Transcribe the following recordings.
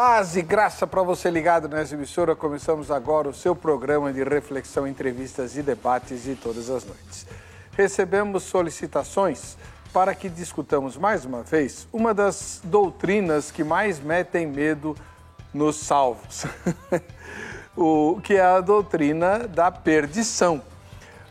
Paz e graça para você ligado nessa emissora. Começamos agora o seu programa de reflexão, entrevistas e debates de todas as noites. Recebemos solicitações para que discutamos mais uma vez uma das doutrinas que mais metem medo nos salvos, o que é a doutrina da perdição.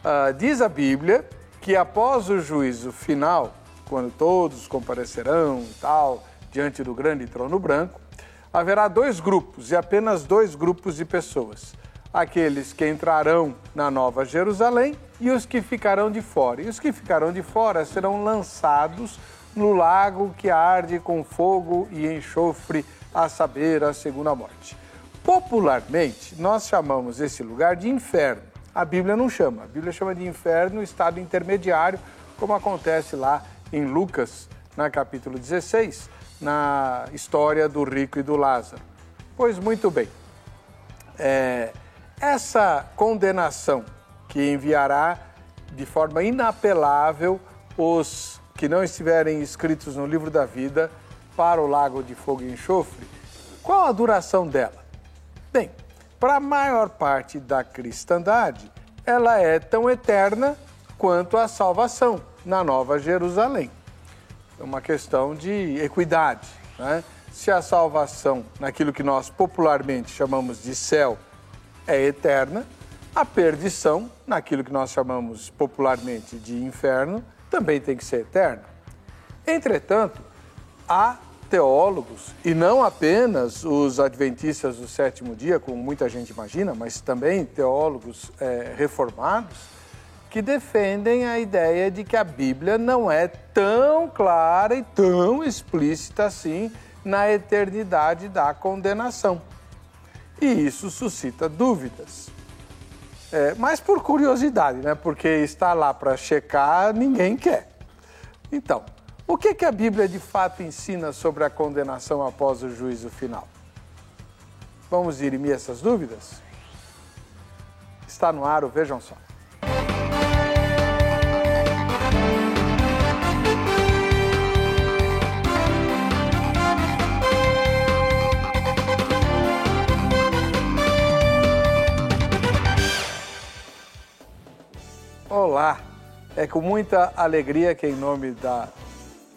Uh, diz a Bíblia que após o juízo final, quando todos comparecerão e tal, diante do grande trono branco, haverá dois grupos e apenas dois grupos de pessoas: aqueles que entrarão na Nova Jerusalém e os que ficarão de fora. E os que ficarão de fora serão lançados no lago que arde com fogo e enxofre, a saber, a segunda morte. Popularmente, nós chamamos esse lugar de inferno. A Bíblia não chama. A Bíblia chama de inferno estado intermediário, como acontece lá em Lucas, na capítulo 16, na história do rico e do Lázaro. Pois muito bem, é, essa condenação que enviará de forma inapelável os que não estiverem inscritos no livro da vida para o lago de fogo e enxofre, qual a duração dela? Bem, para a maior parte da cristandade, ela é tão eterna quanto a salvação na Nova Jerusalém. É uma questão de equidade. Né? Se a salvação, naquilo que nós popularmente chamamos de céu, é eterna, a perdição, naquilo que nós chamamos popularmente de inferno, também tem que ser eterna. Entretanto, há teólogos, e não apenas os adventistas do sétimo dia, como muita gente imagina, mas também teólogos é, reformados, que defendem a ideia de que a Bíblia não é tão clara e tão explícita assim na eternidade da condenação. E isso suscita dúvidas. É, mas por curiosidade, né? Porque está lá para checar, ninguém quer. Então, o que, que a Bíblia de fato ensina sobre a condenação após o juízo final? Vamos dirimir essas dúvidas? Está no ar o Vejam Só. Olá, é com muita alegria que, em nome da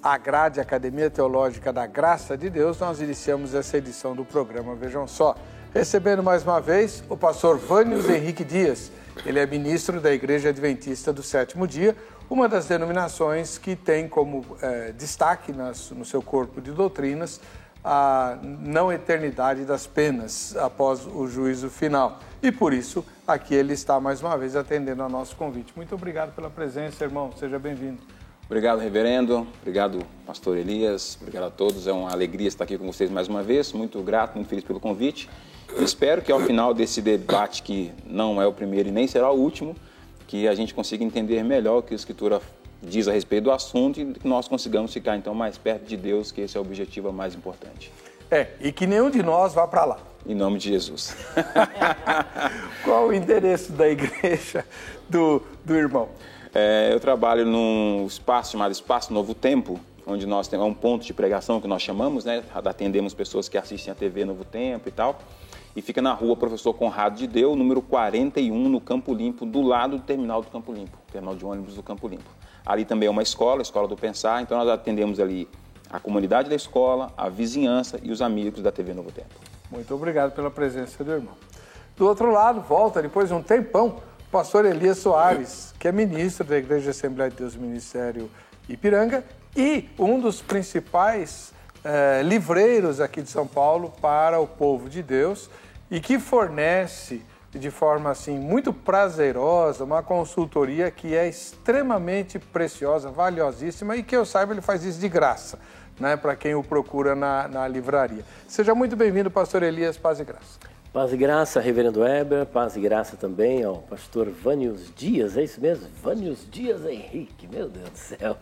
Agrade Academia Teológica da Graça de Deus, nós iniciamos essa edição do programa Vejam Só. Recebendo mais uma vez o pastor Vânios Henrique Dias. Ele é ministro da Igreja Adventista do Sétimo Dia, uma das denominações que tem como é, destaque nas, no seu corpo de doutrinas a não eternidade das penas após o juízo final. E por isso, aqui ele está mais uma vez atendendo ao nosso convite. Muito obrigado pela presença, irmão. Seja bem-vindo. Obrigado, reverendo. Obrigado, pastor Elias. Obrigado a todos. É uma alegria estar aqui com vocês mais uma vez. Muito grato, muito feliz pelo convite. espero que ao final desse debate, que não é o primeiro e nem será o último, que a gente consiga entender melhor o que a Escritura diz a respeito do assunto e que nós consigamos ficar então mais perto de Deus, que esse é o objetivo mais importante. É, e que nenhum de nós vá para lá. Em nome de Jesus. Qual o endereço da igreja do, do irmão? É, eu trabalho num espaço chamado Espaço Novo Tempo, onde nós temos é um ponto de pregação que nós chamamos, né? Atendemos pessoas que assistem a TV Novo Tempo e tal. E fica na rua Professor Conrado de Deu, número 41, no Campo Limpo, do lado do terminal do Campo Limpo, terminal de ônibus do Campo Limpo. Ali também é uma escola, a Escola do Pensar, então nós atendemos ali a comunidade da escola, a vizinhança e os amigos da TV Novo Tempo. Muito obrigado pela presença do irmão. Do outro lado, volta depois de um tempão, o pastor Elias Soares, que é ministro da Igreja Assembleia de Deus Ministério Ipiranga e um dos principais eh, livreiros aqui de São Paulo para o povo de Deus e que fornece de forma assim muito prazerosa, uma consultoria que é extremamente preciosa, valiosíssima e que eu saiba ele faz isso de graça, né, para quem o procura na, na livraria. Seja muito bem-vindo, pastor Elias, paz e graça. Paz e graça, reverendo Weber, paz e graça também ao pastor Vânios Dias, é isso mesmo? Vânios Dias Henrique, meu Deus do céu.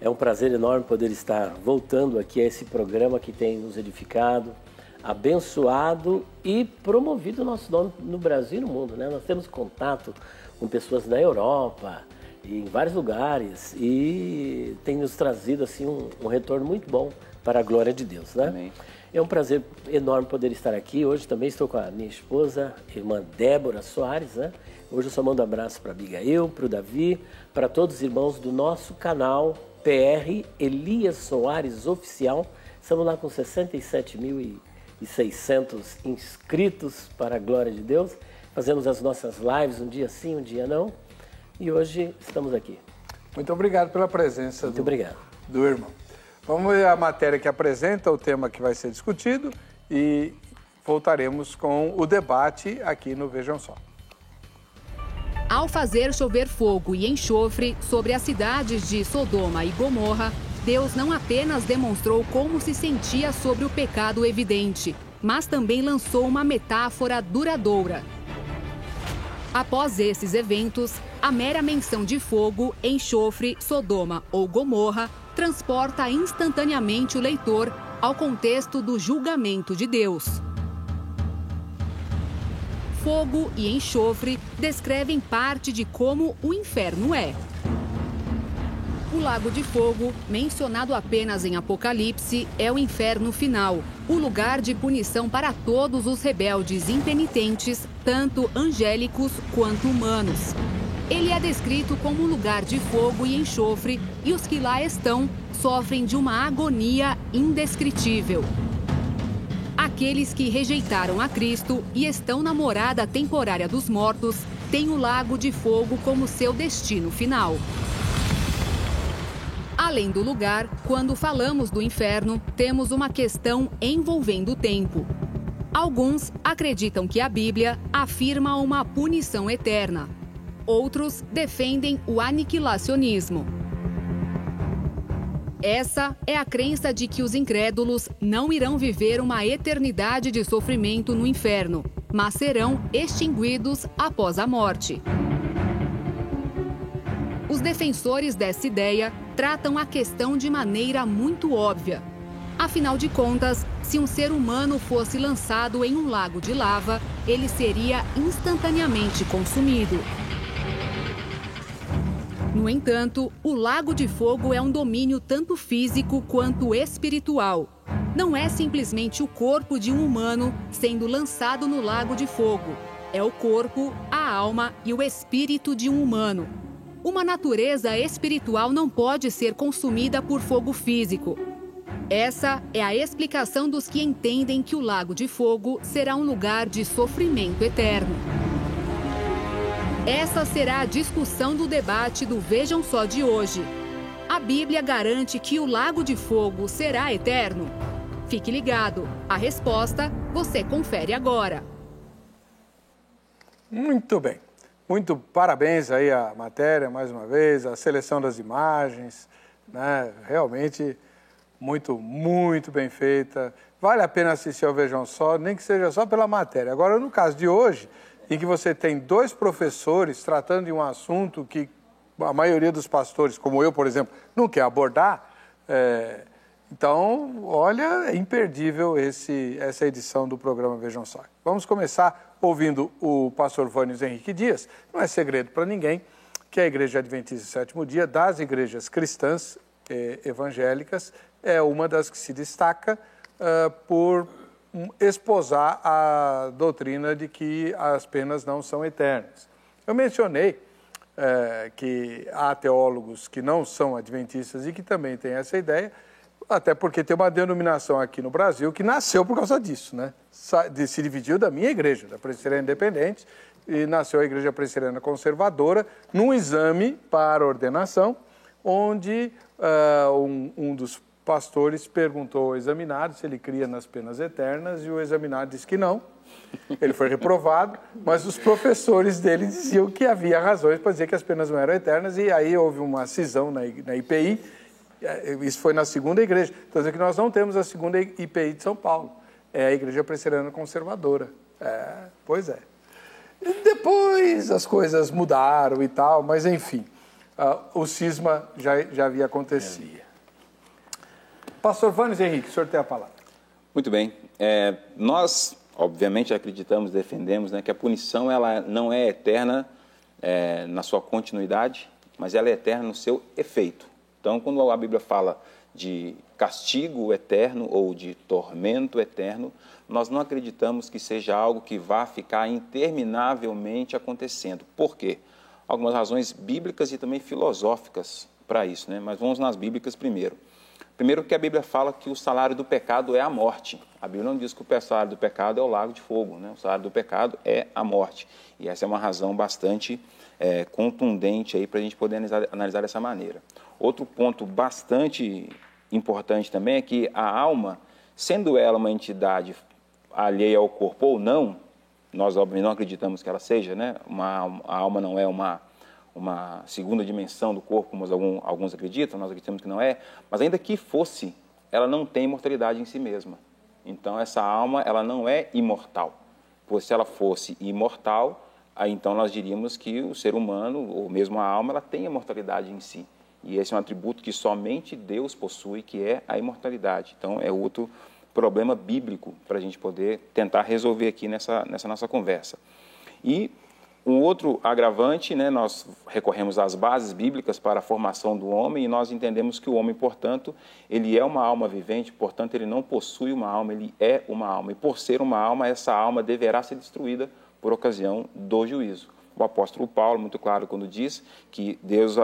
É um prazer enorme poder estar voltando aqui a esse programa que tem nos edificado, abençoado e promovido o nosso nome no Brasil e no mundo. Né? Nós temos contato com pessoas da Europa, em vários lugares e tem nos trazido assim um, um retorno muito bom para a glória de Deus, né? Amém. É um prazer enorme poder estar aqui. Hoje também estou com a minha esposa, irmã Débora Soares, né? Hoje eu só mando um abraço para a Abigail, para o Davi, para todos os irmãos do nosso canal PR Elias Soares Oficial. Estamos lá com 67.600 inscritos para a glória de Deus. Fazemos as nossas lives um dia sim, um dia não. E hoje estamos aqui. Muito obrigado pela presença Muito do, obrigado. do irmão. Vamos ver a matéria que apresenta, o tema que vai ser discutido e voltaremos com o debate aqui no Vejam Só. Ao fazer chover fogo e enxofre sobre as cidades de Sodoma e Gomorra, Deus não apenas demonstrou como se sentia sobre o pecado evidente, mas também lançou uma metáfora duradoura. Após esses eventos, a mera menção de fogo, enxofre, Sodoma ou Gomorra transporta instantaneamente o leitor ao contexto do julgamento de Deus. Fogo e enxofre descrevem parte de como o inferno é. O Lago de Fogo, mencionado apenas em Apocalipse, é o inferno final, o lugar de punição para todos os rebeldes impenitentes, tanto angélicos quanto humanos. Ele é descrito como um lugar de fogo e enxofre, e os que lá estão sofrem de uma agonia indescritível. Aqueles que rejeitaram a Cristo e estão na morada temporária dos mortos têm o lago de fogo como seu destino final. Além do lugar, quando falamos do inferno, temos uma questão envolvendo o tempo. Alguns acreditam que a Bíblia afirma uma punição eterna, Outros defendem o aniquilacionismo. Essa é a crença de que os incrédulos não irão viver uma eternidade de sofrimento no inferno, mas serão extinguidos após a morte. Os defensores dessa ideia tratam a questão de maneira muito óbvia. Afinal de contas, se um ser humano fosse lançado em um lago de lava, ele seria instantaneamente consumido. No entanto, o Lago de Fogo é um domínio tanto físico quanto espiritual. Não é simplesmente o corpo de um humano sendo lançado no Lago de Fogo. É o corpo, a alma e o espírito de um humano. Uma natureza espiritual não pode ser consumida por fogo físico. Essa é a explicação dos que entendem que o Lago de Fogo será um lugar de sofrimento eterno. Essa será a discussão do debate do Vejam Só de hoje. A Bíblia garante que o Lago de Fogo será eterno? Fique ligado. A resposta você confere agora. Muito bem. Muito parabéns aí à matéria, mais uma vez, a seleção das imagens, né? Realmente muito, muito bem feita. Vale a pena assistir ao Vejam Só, nem que seja só pela matéria. Agora, no caso de hoje, em que você tem dois professores tratando de um assunto que a maioria dos pastores, como eu, por exemplo, não quer abordar. É, então, olha, é imperdível esse, essa edição do programa Vejam Só. Vamos começar ouvindo o pastor Vânios Henrique Dias. Não é segredo para ninguém que a Igreja Adventista do Sétimo Dia, das igrejas cristãs eh, evangélicas, é uma das que se destaca uh, por esposar a doutrina de que as penas não são eternas. Eu mencionei é, que há teólogos que não são adventistas e que também têm essa ideia, até porque tem uma denominação aqui no Brasil que nasceu por causa disso, né? Se dividiu da minha igreja, da Presbiteriana Independente, e nasceu a Igreja Presbiteriana Conservadora, num exame para ordenação, onde uh, um, um dos pastores perguntou ao examinado se ele cria nas penas eternas e o examinado disse que não. Ele foi reprovado, mas os professores dele diziam que havia razões para dizer que as penas não eram eternas e aí houve uma cisão na, na IPI. Isso foi na segunda igreja. Então, que nós não temos a segunda IPI de São Paulo. É a Igreja Presbiteriana Conservadora. É, pois é. E depois as coisas mudaram e tal, mas enfim, uh, o cisma já, já havia acontecido. Pastor Vânios Henrique, o senhor tem a palavra. Muito bem. É, nós, obviamente, acreditamos, defendemos né, que a punição ela não é eterna é, na sua continuidade, mas ela é eterna no seu efeito. Então, quando a Bíblia fala de castigo eterno ou de tormento eterno, nós não acreditamos que seja algo que vá ficar interminavelmente acontecendo. Por quê? Algumas razões bíblicas e também filosóficas para isso, né? mas vamos nas bíblicas primeiro. Primeiro, que a Bíblia fala que o salário do pecado é a morte. A Bíblia não diz que o salário do pecado é o lago de fogo, né? o salário do pecado é a morte. E essa é uma razão bastante é, contundente aí para a gente poder analisar, analisar dessa maneira. Outro ponto bastante importante também é que a alma, sendo ela uma entidade alheia ao corpo ou não, nós obviamente não acreditamos que ela seja, né? Uma, a alma não é uma, uma segunda dimensão do corpo, como algum, alguns acreditam, nós acreditamos que não é, mas ainda que fosse, ela não tem imortalidade em si mesma. Então essa alma, ela não é imortal. Pois se ela fosse imortal, aí então nós diríamos que o ser humano, ou mesmo a alma, ela tem imortalidade em si. E esse é um atributo que somente Deus possui, que é a imortalidade. Então é outro problema bíblico para a gente poder tentar resolver aqui nessa, nessa nossa conversa. E um outro agravante, né, nós recorremos às bases bíblicas para a formação do homem e nós entendemos que o homem, portanto, ele é uma alma vivente, portanto, ele não possui uma alma, ele é uma alma. E por ser uma alma, essa alma deverá ser destruída por ocasião do juízo. O apóstolo Paulo, muito claro, quando diz que Deus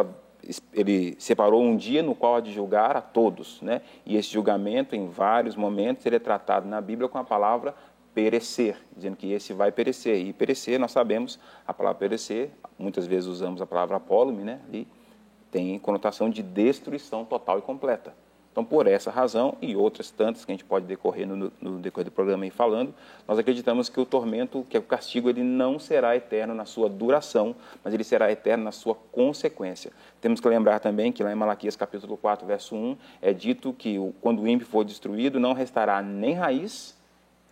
ele separou um dia no qual há de julgar a todos, né? E esse julgamento, em vários momentos, ele é tratado na Bíblia com a palavra perecer, dizendo que esse vai perecer. E perecer, nós sabemos, a palavra perecer, muitas vezes usamos a palavra apólume, né? Ali tem conotação de destruição total e completa. Então, por essa razão e outras tantas que a gente pode decorrer no, no decorrer do programa aí falando, nós acreditamos que o tormento, que é o castigo, ele não será eterno na sua duração, mas ele será eterno na sua consequência. Temos que lembrar também que lá em Malaquias capítulo 4, verso 1, é dito que quando o ímpio for destruído, não restará nem raiz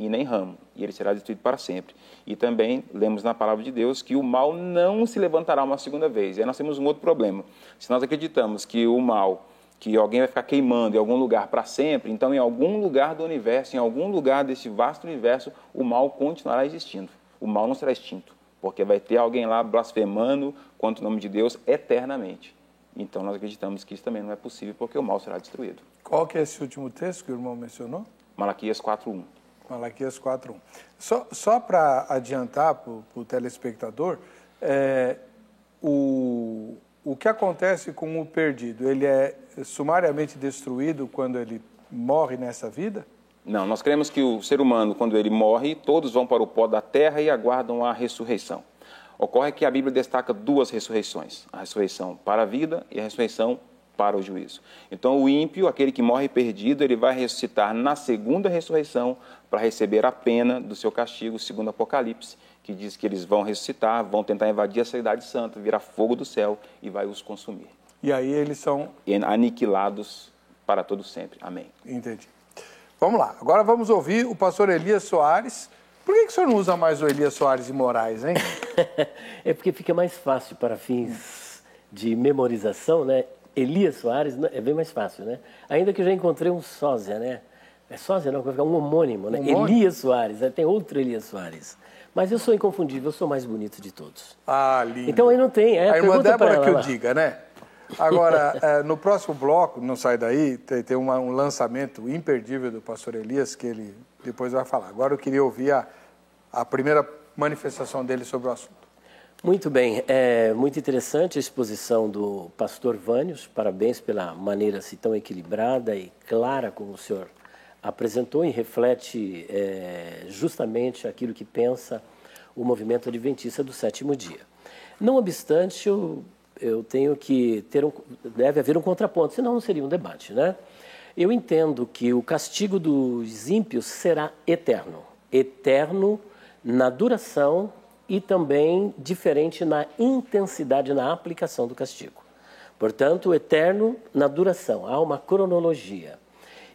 e nem ramo, e ele será destruído para sempre. E também lemos na palavra de Deus que o mal não se levantará uma segunda vez. E aí nós temos um outro problema. Se nós acreditamos que o mal que alguém vai ficar queimando em algum lugar para sempre, então em algum lugar do universo, em algum lugar desse vasto universo, o mal continuará existindo. O mal não será extinto, porque vai ter alguém lá blasfemando contra o nome de Deus eternamente. Então nós acreditamos que isso também não é possível, porque o mal será destruído. Qual que é esse último texto que o irmão mencionou? Malaquias 4.1. Malaquias 4.1. Só, só para adiantar para o telespectador, é, o, o que acontece com o perdido? Ele é sumariamente destruído quando ele morre nessa vida? Não, nós cremos que o ser humano, quando ele morre, todos vão para o pó da terra e aguardam a ressurreição. Ocorre que a Bíblia destaca duas ressurreições: a ressurreição para a vida e a ressurreição para o juízo. Então, o ímpio, aquele que morre perdido, ele vai ressuscitar na segunda ressurreição para receber a pena do seu castigo, segundo Apocalipse, que diz que eles vão ressuscitar, vão tentar invadir a cidade santa, virar fogo do céu e vai os consumir. E aí eles são aniquilados para todo sempre. Amém. Entendi. Vamos lá. Agora vamos ouvir o pastor Elias Soares. Por que, que o senhor não usa mais o Elias Soares de Moraes, hein? é porque fica mais fácil para fins de memorização, né? Elias Soares é bem mais fácil, né? Ainda que eu já encontrei um sósia, né? É sósia não, vai ficar um homônimo, né? Homônimo? Elias Soares, né? tem outro Elias Soares. Mas eu sou inconfundível, eu sou o mais bonito de todos. Ah, lindo. Então aí não tem. É, a irmã Débora que eu diga, né? Agora, é, no próximo bloco, não sai daí, tem, tem uma, um lançamento imperdível do pastor Elias, que ele depois vai falar. Agora eu queria ouvir a, a primeira manifestação dele sobre o assunto. Muito bem, é muito interessante a exposição do pastor Vânios, parabéns pela maneira assim, tão equilibrada e clara como o senhor apresentou e reflete é, justamente aquilo que pensa o movimento adventista do sétimo dia. Não obstante, eu, eu tenho que ter um, deve haver um contraponto, senão não seria um debate, né? Eu entendo que o castigo dos ímpios será eterno, eterno na duração e também diferente na intensidade na aplicação do castigo. Portanto, eterno na duração, há uma cronologia.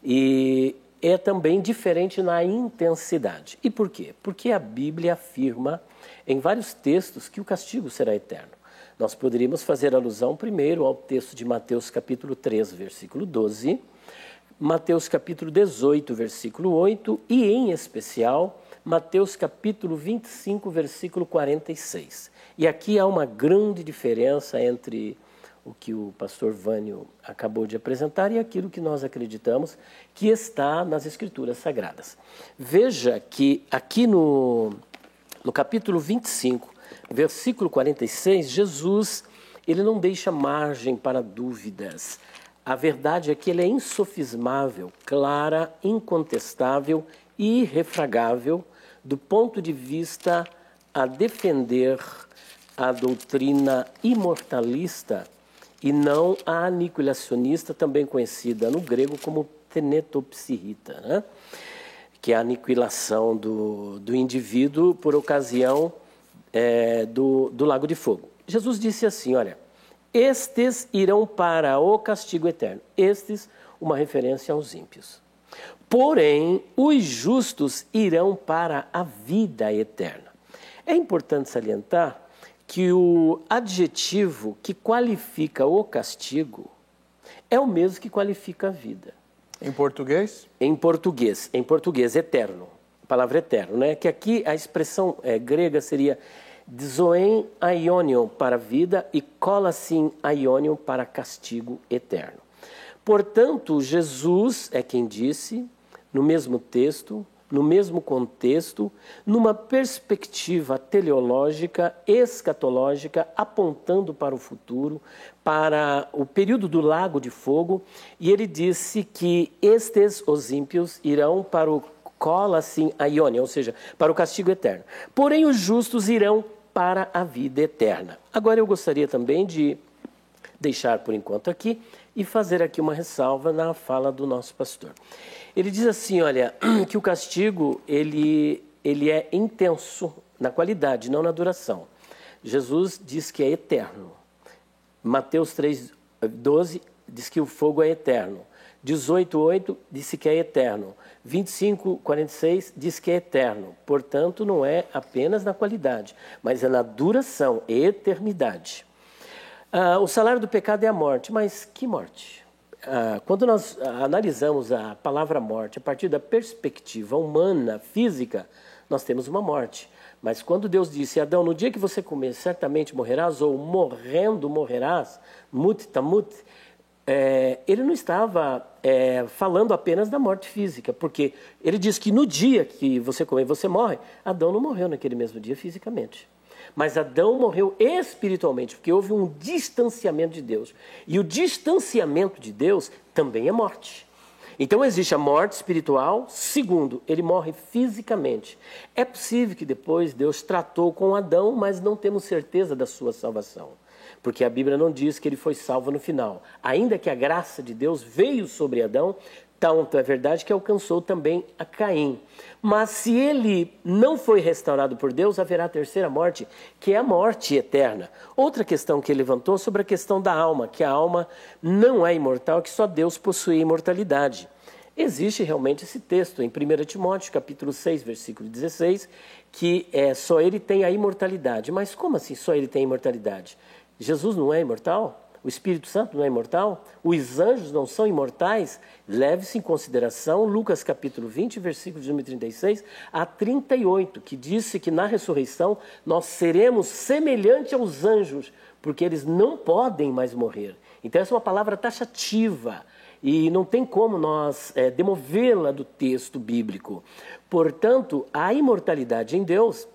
E é também diferente na intensidade. E por quê? Porque a Bíblia afirma em vários textos que o castigo será eterno. Nós poderíamos fazer alusão primeiro ao texto de Mateus capítulo 3, versículo 12, Mateus capítulo 18, versículo 8 e em especial Mateus capítulo 25, versículo 46. E aqui há uma grande diferença entre o que o pastor Vânio acabou de apresentar e aquilo que nós acreditamos que está nas Escrituras Sagradas. Veja que aqui no, no capítulo 25, versículo 46, Jesus ele não deixa margem para dúvidas. A verdade é que ele é insofismável, clara, incontestável e irrefragável do ponto de vista a defender a doutrina imortalista e não a aniquilacionista, também conhecida no grego como tenetopsirrita, né? que é a aniquilação do, do indivíduo por ocasião é, do, do lago de fogo. Jesus disse assim: olha, estes irão para o castigo eterno. Estes, uma referência aos ímpios. Porém, os justos irão para a vida eterna. É importante salientar que o adjetivo que qualifica o castigo é o mesmo que qualifica a vida. Em português? Em português, em português, eterno. A palavra eterno, né? Que aqui a expressão é, grega seria zoen aionion para vida e colasin aionion para castigo eterno. Portanto, Jesus é quem disse, no mesmo texto, no mesmo contexto, numa perspectiva teleológica, escatológica, apontando para o futuro, para o período do lago de fogo, e ele disse que estes, os ímpios, irão para o cola assim a Iônia, ou seja, para o castigo eterno. Porém, os justos irão para a vida eterna. Agora eu gostaria também de deixar por enquanto aqui e fazer aqui uma ressalva na fala do nosso pastor. Ele diz assim, olha, que o castigo ele, ele é intenso na qualidade, não na duração. Jesus diz que é eterno. Mateus 3, 12 diz que o fogo é eterno. 18:8 disse que é eterno. 25:46 diz que é eterno. Portanto, não é apenas na qualidade, mas é na duração, eternidade. Ah, o salário do pecado é a morte, mas que morte? Ah, quando nós analisamos a palavra morte a partir da perspectiva humana, física, nós temos uma morte. Mas quando Deus disse, Adão, no dia que você comer, certamente morrerás, ou morrendo morrerás, mut tamut, é, ele não estava é, falando apenas da morte física, porque ele diz que no dia que você comer, você morre. Adão não morreu naquele mesmo dia fisicamente. Mas Adão morreu espiritualmente, porque houve um distanciamento de Deus. E o distanciamento de Deus também é morte. Então existe a morte espiritual. Segundo, ele morre fisicamente. É possível que depois Deus tratou com Adão, mas não temos certeza da sua salvação. Porque a Bíblia não diz que ele foi salvo no final. Ainda que a graça de Deus veio sobre Adão, tanto é verdade que alcançou também a Caim. Mas se ele não foi restaurado por Deus, haverá a terceira morte, que é a morte eterna. Outra questão que ele levantou sobre a questão da alma, que a alma não é imortal, que só Deus possui imortalidade. Existe realmente esse texto em 1 Timóteo, capítulo 6, versículo 16, que é, só ele tem a imortalidade. Mas como assim só ele tem imortalidade? Jesus não é imortal? O Espírito Santo não é imortal? Os anjos não são imortais? Leve-se em consideração Lucas capítulo 20, versículos de 36 a 38, que disse que na ressurreição nós seremos semelhantes aos anjos, porque eles não podem mais morrer. Então, essa é uma palavra taxativa e não tem como nós é, demovê-la do texto bíblico. Portanto, a imortalidade em Deus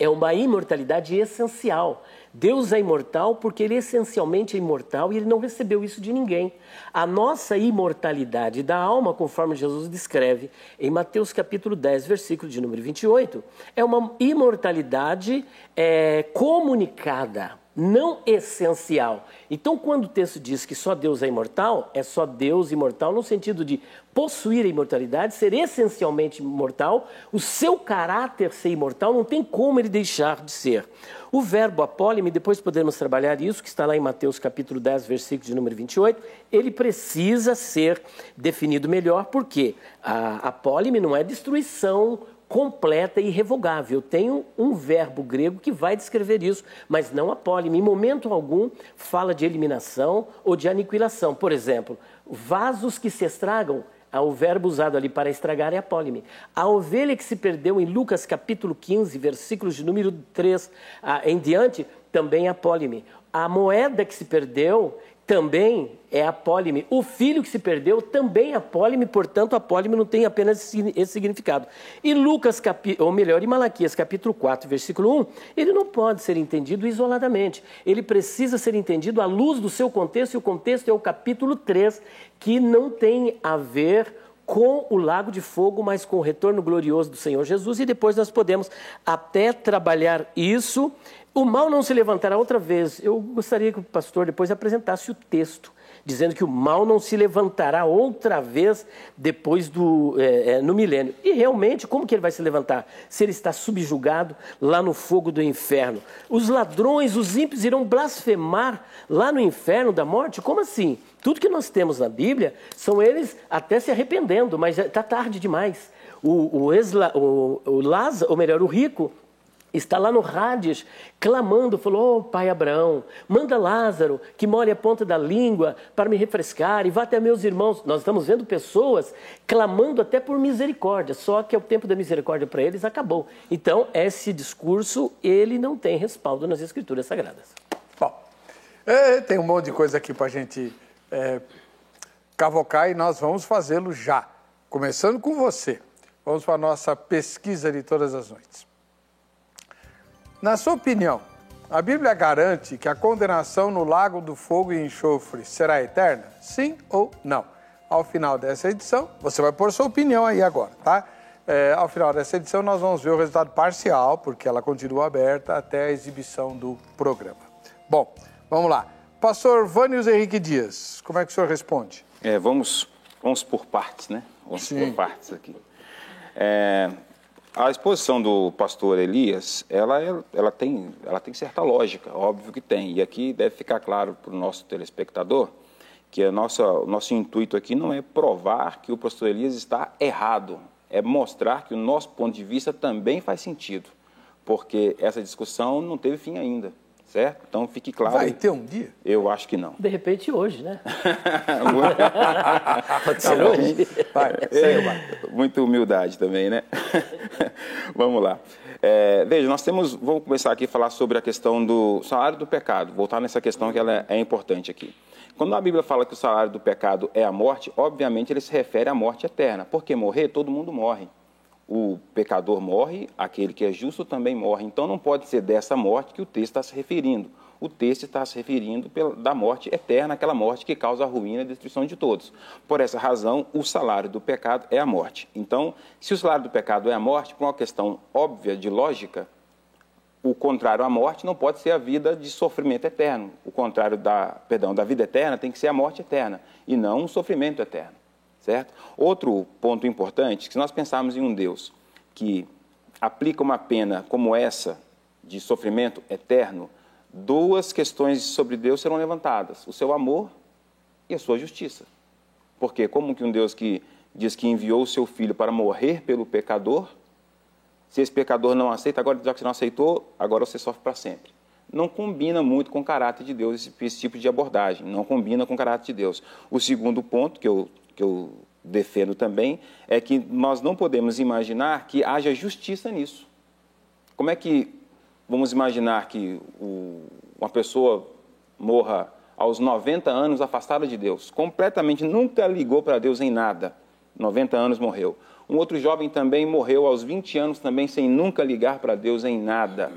é uma imortalidade essencial. Deus é imortal porque ele essencialmente é imortal e ele não recebeu isso de ninguém. A nossa imortalidade da alma, conforme Jesus descreve em Mateus capítulo 10, versículo de número 28, é uma imortalidade é, comunicada, não essencial. Então, quando o texto diz que só Deus é imortal, é só Deus imortal no sentido de possuir a imortalidade, ser essencialmente imortal, o seu caráter ser imortal, não tem como ele deixar de ser. O verbo apólime, depois podemos trabalhar isso, que está lá em Mateus capítulo 10, versículo de número 28, ele precisa ser definido melhor, porque a apólime não é destruição completa e irrevogável. Eu tenho um verbo grego que vai descrever isso, mas não apólime. Em momento algum fala de eliminação ou de aniquilação. Por exemplo, vasos que se estragam o verbo usado ali para estragar é apólime. A ovelha que se perdeu em Lucas capítulo 15, versículos de número 3 ah, em diante, também é apólime. A moeda que se perdeu também é apólime. O filho que se perdeu também é apólime, portanto, apólime não tem apenas esse significado. E Lucas, ou melhor, em Malaquias capítulo 4, versículo 1, ele não pode ser entendido isoladamente. Ele precisa ser entendido à luz do seu contexto, e o contexto é o capítulo 3, que não tem a ver com o lago de fogo, mas com o retorno glorioso do Senhor Jesus, e depois nós podemos até trabalhar isso o mal não se levantará outra vez. Eu gostaria que o pastor depois apresentasse o texto, dizendo que o mal não se levantará outra vez depois do é, é, no milênio. E realmente, como que ele vai se levantar? Se ele está subjugado lá no fogo do inferno. Os ladrões, os ímpios irão blasfemar lá no inferno da morte? Como assim? Tudo que nós temos na Bíblia são eles até se arrependendo, mas está tarde demais. O, o, o, o Lázaro, ou melhor, o rico, está lá no Hades, clamando, falou, oh, pai Abraão, manda Lázaro, que molhe a ponta da língua para me refrescar e vá até meus irmãos. Nós estamos vendo pessoas clamando até por misericórdia, só que o tempo da misericórdia para eles acabou. Então, esse discurso, ele não tem respaldo nas escrituras sagradas. Bom, é, tem um monte de coisa aqui para a gente é, cavocar e nós vamos fazê-lo já. Começando com você. Vamos para a nossa pesquisa de todas as noites. Na sua opinião, a Bíblia garante que a condenação no lago do fogo e enxofre será eterna? Sim ou não? Ao final dessa edição, você vai pôr sua opinião aí agora, tá? É, ao final dessa edição, nós vamos ver o resultado parcial, porque ela continua aberta até a exibição do programa. Bom, vamos lá. Pastor Vânios Henrique Dias, como é que o senhor responde? É, vamos, vamos por partes, né? Vamos Sim. por partes aqui. É, a exposição do pastor Elias, ela, é, ela, tem, ela tem certa lógica, óbvio que tem. E aqui deve ficar claro para o nosso telespectador que a nossa, o nosso intuito aqui não é provar que o pastor Elias está errado, é mostrar que o nosso ponto de vista também faz sentido, porque essa discussão não teve fim ainda certo? Então fique claro. Vai ter um dia? Eu acho que não. De repente hoje, né? Pode ser hoje. Vai, é, muita humildade também, né? Vamos lá. É, veja, nós temos, vou começar aqui a falar sobre a questão do salário do pecado, voltar nessa questão que ela é, é importante aqui. Quando a Bíblia fala que o salário do pecado é a morte, obviamente ele se refere à morte eterna, porque morrer, todo mundo morre o pecador morre, aquele que é justo também morre. Então não pode ser dessa morte que o texto está se referindo. O texto está se referindo pela, da morte eterna, aquela morte que causa a ruína e a destruição de todos. Por essa razão, o salário do pecado é a morte. Então, se o salário do pecado é a morte, por uma questão óbvia de lógica, o contrário à morte não pode ser a vida de sofrimento eterno. O contrário da, perdão, da vida eterna tem que ser a morte eterna e não um sofrimento eterno certo? Outro ponto importante, se nós pensarmos em um Deus que aplica uma pena como essa, de sofrimento eterno, duas questões sobre Deus serão levantadas: o seu amor e a sua justiça. Porque como que um Deus que diz que enviou o seu filho para morrer pelo pecador, se esse pecador não aceita, agora já que você não aceitou, agora você sofre para sempre. Não combina muito com o caráter de Deus esse, esse tipo de abordagem, não combina com o caráter de Deus. O segundo ponto que eu que eu defendo também, é que nós não podemos imaginar que haja justiça nisso. Como é que vamos imaginar que o, uma pessoa morra aos 90 anos afastada de Deus, completamente nunca ligou para Deus em nada, 90 anos morreu. Um outro jovem também morreu aos 20 anos também sem nunca ligar para Deus em nada.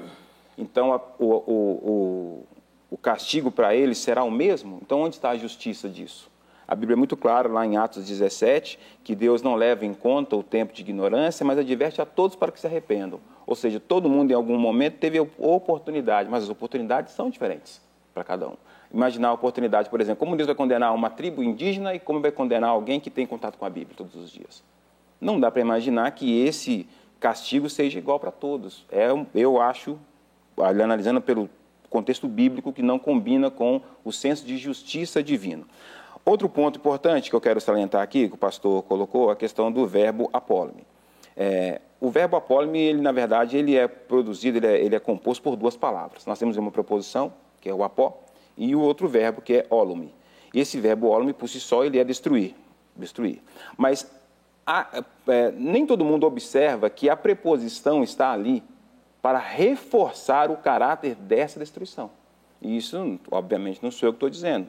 Então a, o, o, o, o castigo para ele será o mesmo? Então onde está a justiça disso? A Bíblia é muito clara lá em Atos 17 que Deus não leva em conta o tempo de ignorância, mas adverte a todos para que se arrependam. Ou seja, todo mundo em algum momento teve oportunidade, mas as oportunidades são diferentes para cada um. Imaginar a oportunidade, por exemplo, como Deus vai condenar uma tribo indígena e como vai condenar alguém que tem contato com a Bíblia todos os dias. Não dá para imaginar que esse castigo seja igual para todos. É, eu acho, analisando pelo contexto bíblico, que não combina com o senso de justiça divino. Outro ponto importante que eu quero salientar aqui, que o pastor colocou, a questão do verbo apólime. É, o verbo apólime, ele, na verdade, ele é produzido, ele é, ele é, composto por duas palavras. Nós temos uma preposição, que é o apó, e o outro verbo, que é olume. Esse verbo olume, por si só, ele é destruir. destruir. Mas a, é, nem todo mundo observa que a preposição está ali para reforçar o caráter dessa destruição. E isso, obviamente, não sou eu que estou dizendo.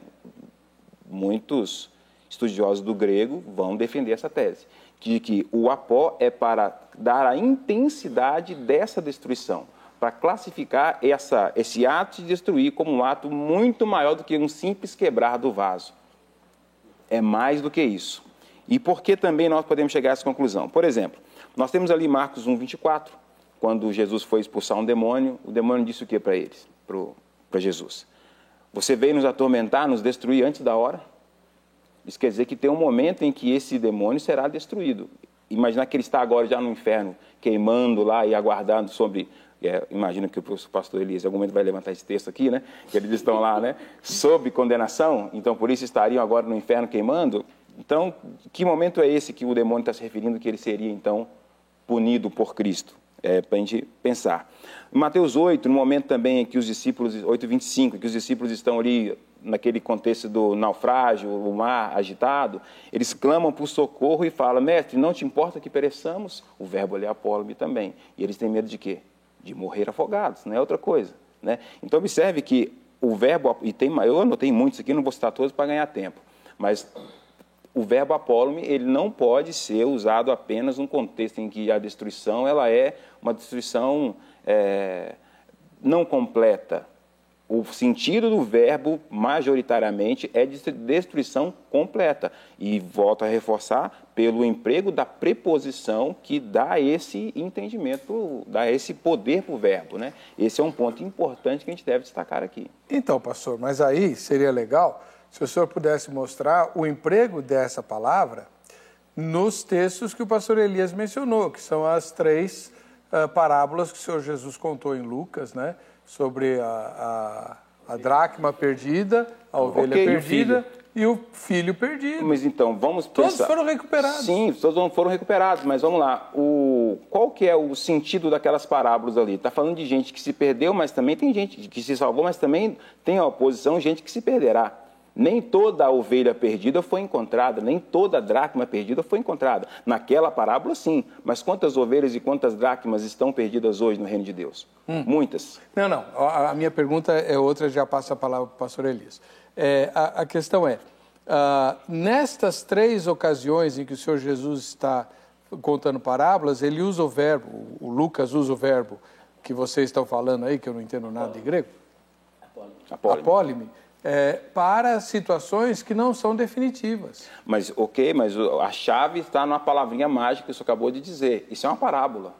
Muitos estudiosos do grego vão defender essa tese, de que o apó é para dar a intensidade dessa destruição, para classificar essa, esse ato de destruir como um ato muito maior do que um simples quebrar do vaso. É mais do que isso. E por que também nós podemos chegar a essa conclusão? Por exemplo, nós temos ali Marcos 1, 24, quando Jesus foi expulsar um demônio, o demônio disse o que para eles, para Jesus? Você veio nos atormentar, nos destruir antes da hora? Isso quer dizer que tem um momento em que esse demônio será destruído. Imagina que ele está agora já no inferno, queimando lá e aguardando sobre. É, imagino que o pastor Elias em algum momento vai levantar esse texto aqui, né? Que eles estão lá, né? Sob condenação, então por isso estariam agora no inferno queimando. Então, que momento é esse que o demônio está se referindo que ele seria então punido por Cristo? É, para a gente pensar. Mateus 8, no momento também em que os discípulos, 8, 25, que os discípulos estão ali naquele contexto do naufrágio, o mar agitado, eles clamam por socorro e falam, mestre, não te importa que pereçamos? O verbo ali é apólogo também. E eles têm medo de quê? De morrer afogados, não é outra coisa. Né? Então observe que o verbo, e tem, eu anotei muitos aqui, não vou citar todos para ganhar tempo, mas o verbo apólume ele não pode ser usado apenas num contexto em que a destruição ela é uma destruição é, não completa, o sentido do verbo, majoritariamente, é de destruição completa. E volto a reforçar pelo emprego da preposição que dá esse entendimento, dá esse poder para o verbo. Né? Esse é um ponto importante que a gente deve destacar aqui. Então, pastor, mas aí seria legal se o senhor pudesse mostrar o emprego dessa palavra nos textos que o pastor Elias mencionou, que são as três uh, parábolas que o senhor Jesus contou em Lucas, né? sobre a, a, a dracma perdida, a ovelha okay, perdida e o, filho perdido. Mas então, vamos pensar... Todos foram recuperados. Sim, todos foram recuperados, mas vamos lá. O, qual que é o sentido daquelas parábolas ali? Está falando de gente que se perdeu, mas também tem gente que se salvou, mas também tem a oposição, gente que se perderá. Nem toda a ovelha perdida foi encontrada, nem toda a dracma perdida foi encontrada. Naquela parábola, sim. Mas quantas ovelhas e quantas dracmas estão perdidas hoje no reino de Deus? Hum. Muitas. Não, não. A, minha pergunta é outra, já passa a palavra para o pastor Elias. É, a, a, questão é: uh, nestas três ocasiões em que o Senhor Jesus está contando parábolas, ele usa o verbo, o Lucas usa o verbo que vocês estão falando aí, que eu não entendo nada de grego. Apólime. Apólime. Apólime é, para situações que não são definitivas. Mas, ok, mas a chave está na palavrinha mágica que você acabou de dizer. Isso é uma parábola.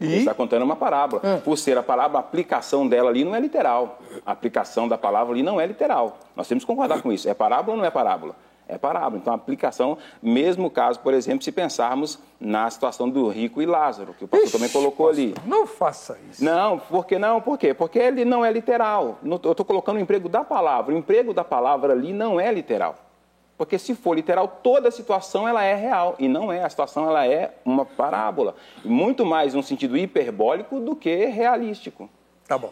E? Ele está contando uma parábola. É. Por ser a parábola, a aplicação dela ali não é literal. A aplicação da palavra ali não é literal. Nós temos que concordar com isso. É parábola ou não é parábola? É parábola. Então, a aplicação, mesmo caso, por exemplo, se pensarmos na situação do rico e Lázaro, que o pastor Ixi, também colocou pastor, ali. Não faça isso. Não, por que não? Por quê? Porque ele não é literal. Eu estou colocando o emprego da palavra. O emprego da palavra ali não é literal. Porque se for literal, toda a situação ela é real e não é. A situação ela é uma parábola, muito mais um sentido hiperbólico do que realístico. Tá bom.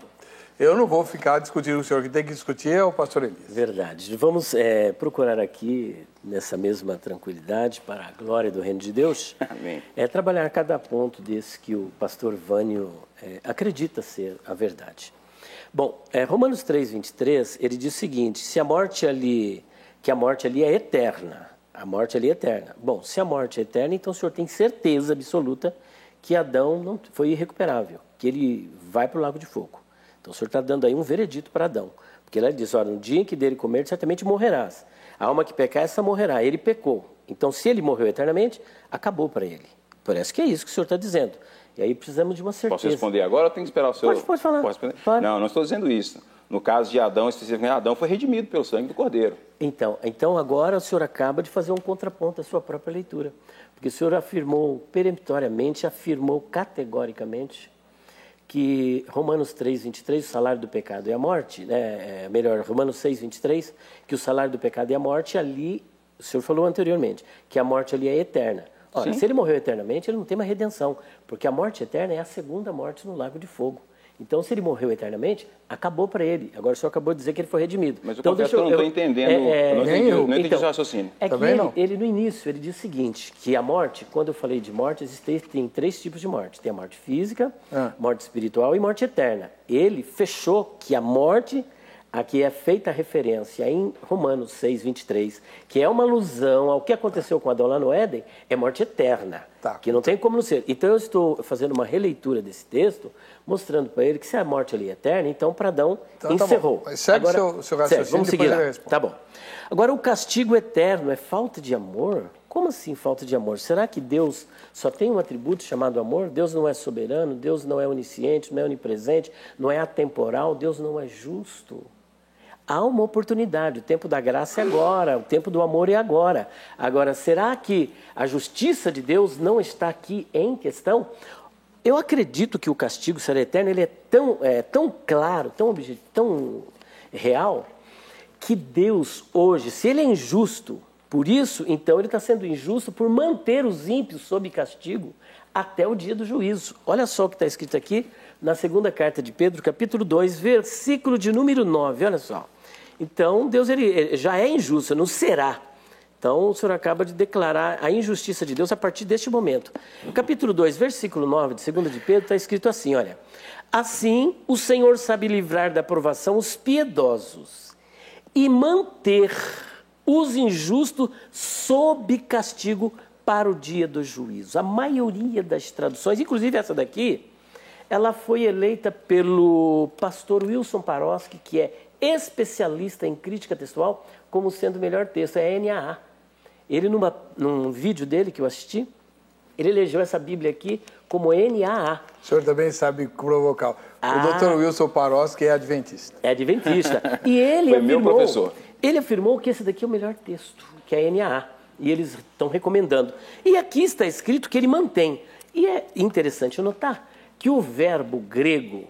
Eu não vou ficar discutindo o senhor, que tem que discutir é o pastor Elias. Verdade. Vamos é, procurar aqui, nessa mesma tranquilidade, para a glória do reino de Deus, Amém. é trabalhar cada ponto desse que o pastor Vânio é, acredita ser a verdade. Bom, é, Romanos 3, 23, ele diz o seguinte, se a morte ali, que a morte ali é eterna, a morte ali é eterna. Bom, se a morte é eterna, então o senhor tem certeza absoluta que Adão não foi irrecuperável, que ele vai para o lago de fogo. Então o Senhor está dando aí um veredito para Adão. Porque ele diz: olha, no dia em que dele comer, certamente morrerás. A alma que pecar, essa morrerá. Ele pecou. Então, se ele morreu eternamente, acabou para ele. Parece que é isso que o Senhor está dizendo. E aí precisamos de uma certeza. Posso responder agora ou tenho que esperar o seu? Pode, pode falar. Pode. Não, não estou dizendo isso. No caso de Adão, especificamente, Adão foi redimido pelo sangue do Cordeiro. Então, então agora o senhor acaba de fazer um contraponto à sua própria leitura. Porque o senhor afirmou peremptoriamente, afirmou categoricamente que Romanos 3, 23, o salário do pecado é a morte, né? É, melhor, Romanos 6, 23, que o salário do pecado é a morte, ali, o senhor falou anteriormente, que a morte ali é eterna. Ora, Sim. se ele morreu eternamente, ele não tem uma redenção, porque a morte eterna é a segunda morte no lago de fogo. Então, se ele morreu eternamente, acabou para ele. Agora, o senhor acabou de dizer que ele foi redimido. Mas o então, deixa eu, não estou entendendo. É, é, não entendi, eu. não entendi então, o raciocínio. É que ele, ele, no início, ele diz o seguinte, que a morte, quando eu falei de morte, existem tem três tipos de morte. Tem a morte física, ah. morte espiritual e morte eterna. Ele fechou que a morte Aqui é feita referência em Romanos 6, 23, que é uma alusão ao que aconteceu com Adão lá no Éden, é morte eterna, tá. que não tem como não ser. Então eu estou fazendo uma releitura desse texto, mostrando para ele que se a morte ali é eterna, então para Adão então, encerrou. Tá segue Agora, seu, seu raciocínio, segue, vamos seguir lá. Tá bom. Agora o castigo eterno é falta de amor? Como assim falta de amor? Será que Deus só tem um atributo chamado amor? Deus não é soberano, Deus não é onisciente, não é onipresente, não é atemporal, Deus não é justo há uma oportunidade. O tempo da graça é agora, o tempo do amor é agora. Agora, será que a justiça de Deus não está aqui em questão? Eu acredito que o castigo será eterno, ele é tão, é, tão claro, tão, tão real, que Deus hoje, se ele é injusto, por isso, então, ele está sendo injusto por manter os ímpios sob castigo até o dia do juízo. Olha só o que está escrito aqui na segunda carta de Pedro, capítulo 2, versículo de número 9. Olha só. Então, Deus ele, já é injusto, não será. Então, o Senhor acaba de declarar a injustiça de Deus a partir deste momento. No capítulo 2, versículo 9 de 2 de Pedro, está escrito assim: olha. Assim, o Senhor sabe livrar da provação os piedosos e manter os injustos sob castigo para o dia do juízo. A maioria das traduções, inclusive essa daqui, ela foi eleita pelo pastor Wilson Paroski, que é especialista em crítica textual como sendo o melhor texto, é NAA. Ele, numa, num vídeo dele que eu assisti, ele elegeu essa Bíblia aqui como NAA. O senhor também sabe provocar. Ah, o Dr. Wilson Paroski é adventista. É adventista. E ele Foi afirmou, meu professor. Ele afirmou que esse daqui é o melhor texto, que é NAA. E eles estão recomendando. E aqui está escrito que ele mantém. E é interessante notar que o verbo grego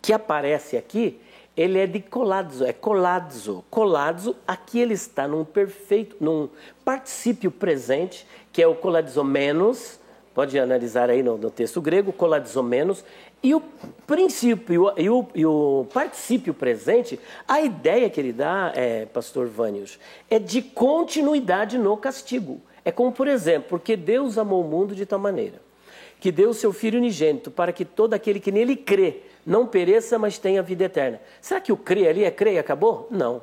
que aparece aqui ele é de coladzo, é coladzo. Coladzo, aqui ele está num perfeito, num particípio presente, que é o coladizomenos, pode analisar aí no, no texto grego, coladizomenos, e o princípio e o, e o, particípio presente, a ideia que ele dá, é, pastor Vânios, é de continuidade no castigo. É como, por exemplo, porque Deus amou o mundo de tal maneira que deu o seu Filho unigênito para que todo aquele que nele crê não pereça, mas tenha vida eterna. Será que o crer ali é crer e acabou? Não.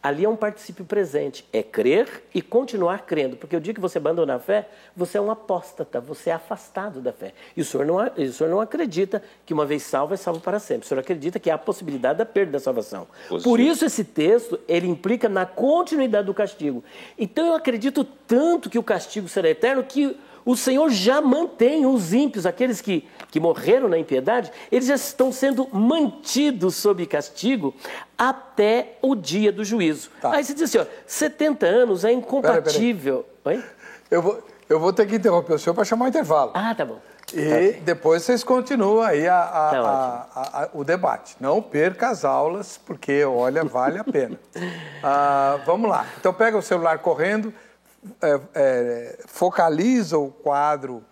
Ali é um particípio presente. É crer e continuar crendo. Porque o dia que você abandona a fé, você é um apóstata, você é afastado da fé. E o senhor não, o senhor não acredita que uma vez salvo é salvo para sempre. O senhor acredita que há a possibilidade da perda da salvação. Por isso esse texto, ele implica na continuidade do castigo. Então eu acredito tanto que o castigo será eterno que o Senhor já mantém os ímpios, aqueles que, que morreram na impiedade, eles já estão sendo mantidos sob castigo até o dia do juízo. Tá. Aí você diz assim, ó, 70 anos é incompatível. Pera, pera eu, vou, eu vou ter que interromper o senhor para chamar o intervalo. Ah, tá bom. E tá depois vocês continuam aí a, a, tá a, a, o debate. Não perca as aulas, porque, olha, vale a pena. ah, vamos lá. Então pega o celular correndo, é, é, focaliza o quadro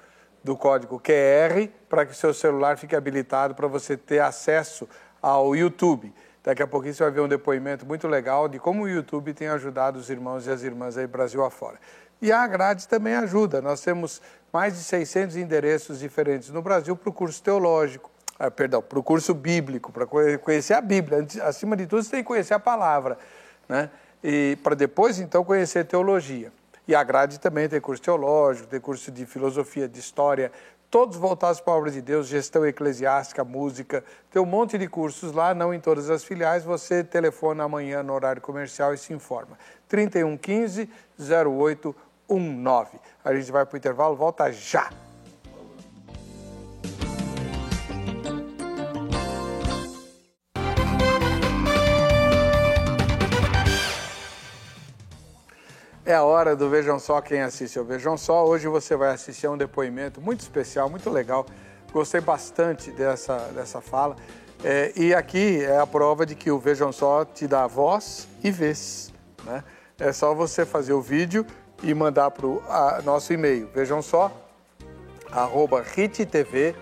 do código QR para que o seu celular fique habilitado para você ter acesso ao YouTube. Daqui a pouquinho você vai ver um depoimento muito legal de como o YouTube tem ajudado os irmãos e as irmãs aí Brasil afora. E a grade também ajuda. Nós temos mais de 600 endereços diferentes no Brasil para o curso teológico, ah, perdão, para o curso bíblico, para conhecer a Bíblia. Acima de tudo, você tem que conhecer a palavra, né? E para depois, então, conhecer teologia. E a grade também tem curso teológico, tem curso de filosofia, de história, todos voltados para a obra de Deus, gestão eclesiástica, música. Tem um monte de cursos lá, não em todas as filiais. Você telefona amanhã no horário comercial e se informa. 3115 0819. A gente vai para o intervalo, volta já. É a hora do Vejam Só quem assiste ao Vejam Só. Hoje você vai assistir a um depoimento muito especial, muito legal. Gostei bastante dessa, dessa fala. É, e aqui é a prova de que o Vejam Só te dá voz e vez. Né? É só você fazer o vídeo e mandar para o nosso e-mail, vejam só, arroba hittv.com.br.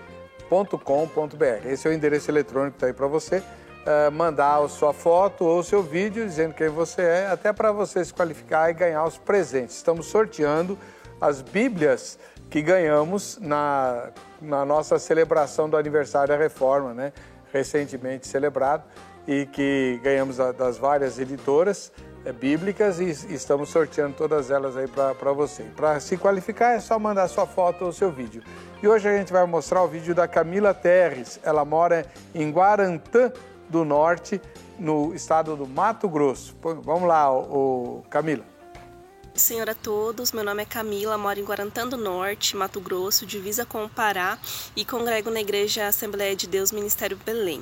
Esse é o endereço eletrônico que está aí para você uh, mandar a sua foto ou seu vídeo dizendo quem você é, até para você se qualificar e ganhar os presentes. Estamos sorteando as Bíblias que ganhamos na, na nossa celebração do aniversário da Reforma, né? recentemente celebrado. e que ganhamos das várias editoras é, bíblicas e estamos sorteando todas elas aí para você. Para se qualificar é só mandar sua foto ou seu vídeo. E hoje a gente vai mostrar o vídeo da Camila Terres. Ela mora em Guarantã do Norte, no estado do Mato Grosso. Vamos lá, o, Camila. Senhor a todos, meu nome é Camila, moro em Guarantã do Norte, Mato Grosso, divisa com o Pará e congrego na Igreja Assembleia de Deus Ministério Belém.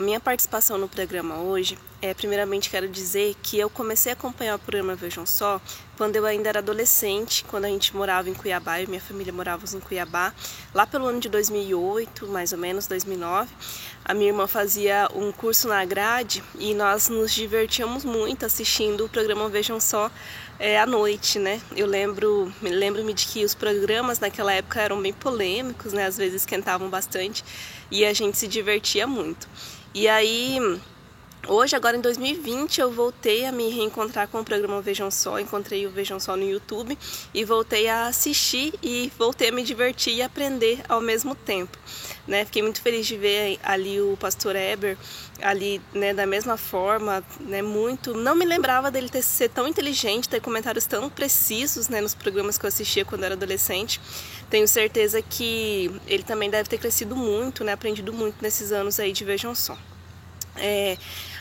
A minha participação no programa hoje é, primeiramente, quero dizer que eu comecei a acompanhar o programa Vejam Só quando eu ainda era adolescente, quando a gente morava em Cuiabá, e minha família morava em Cuiabá, lá pelo ano de 2008, mais ou menos, 2009. A minha irmã fazia um curso na grade e nós nos divertíamos muito assistindo o programa Vejam Só é, à noite, né? Eu lembro, me lembro-me de que os programas naquela época eram bem polêmicos, né? Às vezes esquentavam bastante e a gente se divertia muito. E aí, hoje, agora em 2020, eu voltei a me reencontrar com o programa Vejam Só, encontrei o Vejam Só no YouTube e voltei a assistir e voltei a me divertir e aprender ao mesmo tempo. Né? Fiquei muito feliz de ver ali o pastor Eber, ali né, da mesma forma, né, muito. Não me lembrava dele ter, ser tão inteligente, ter comentários tão precisos né, nos programas que eu assistia quando era adolescente. Tenho certeza que ele também deve ter crescido muito, né, aprendido muito nesses anos aí de Vejam Só. É,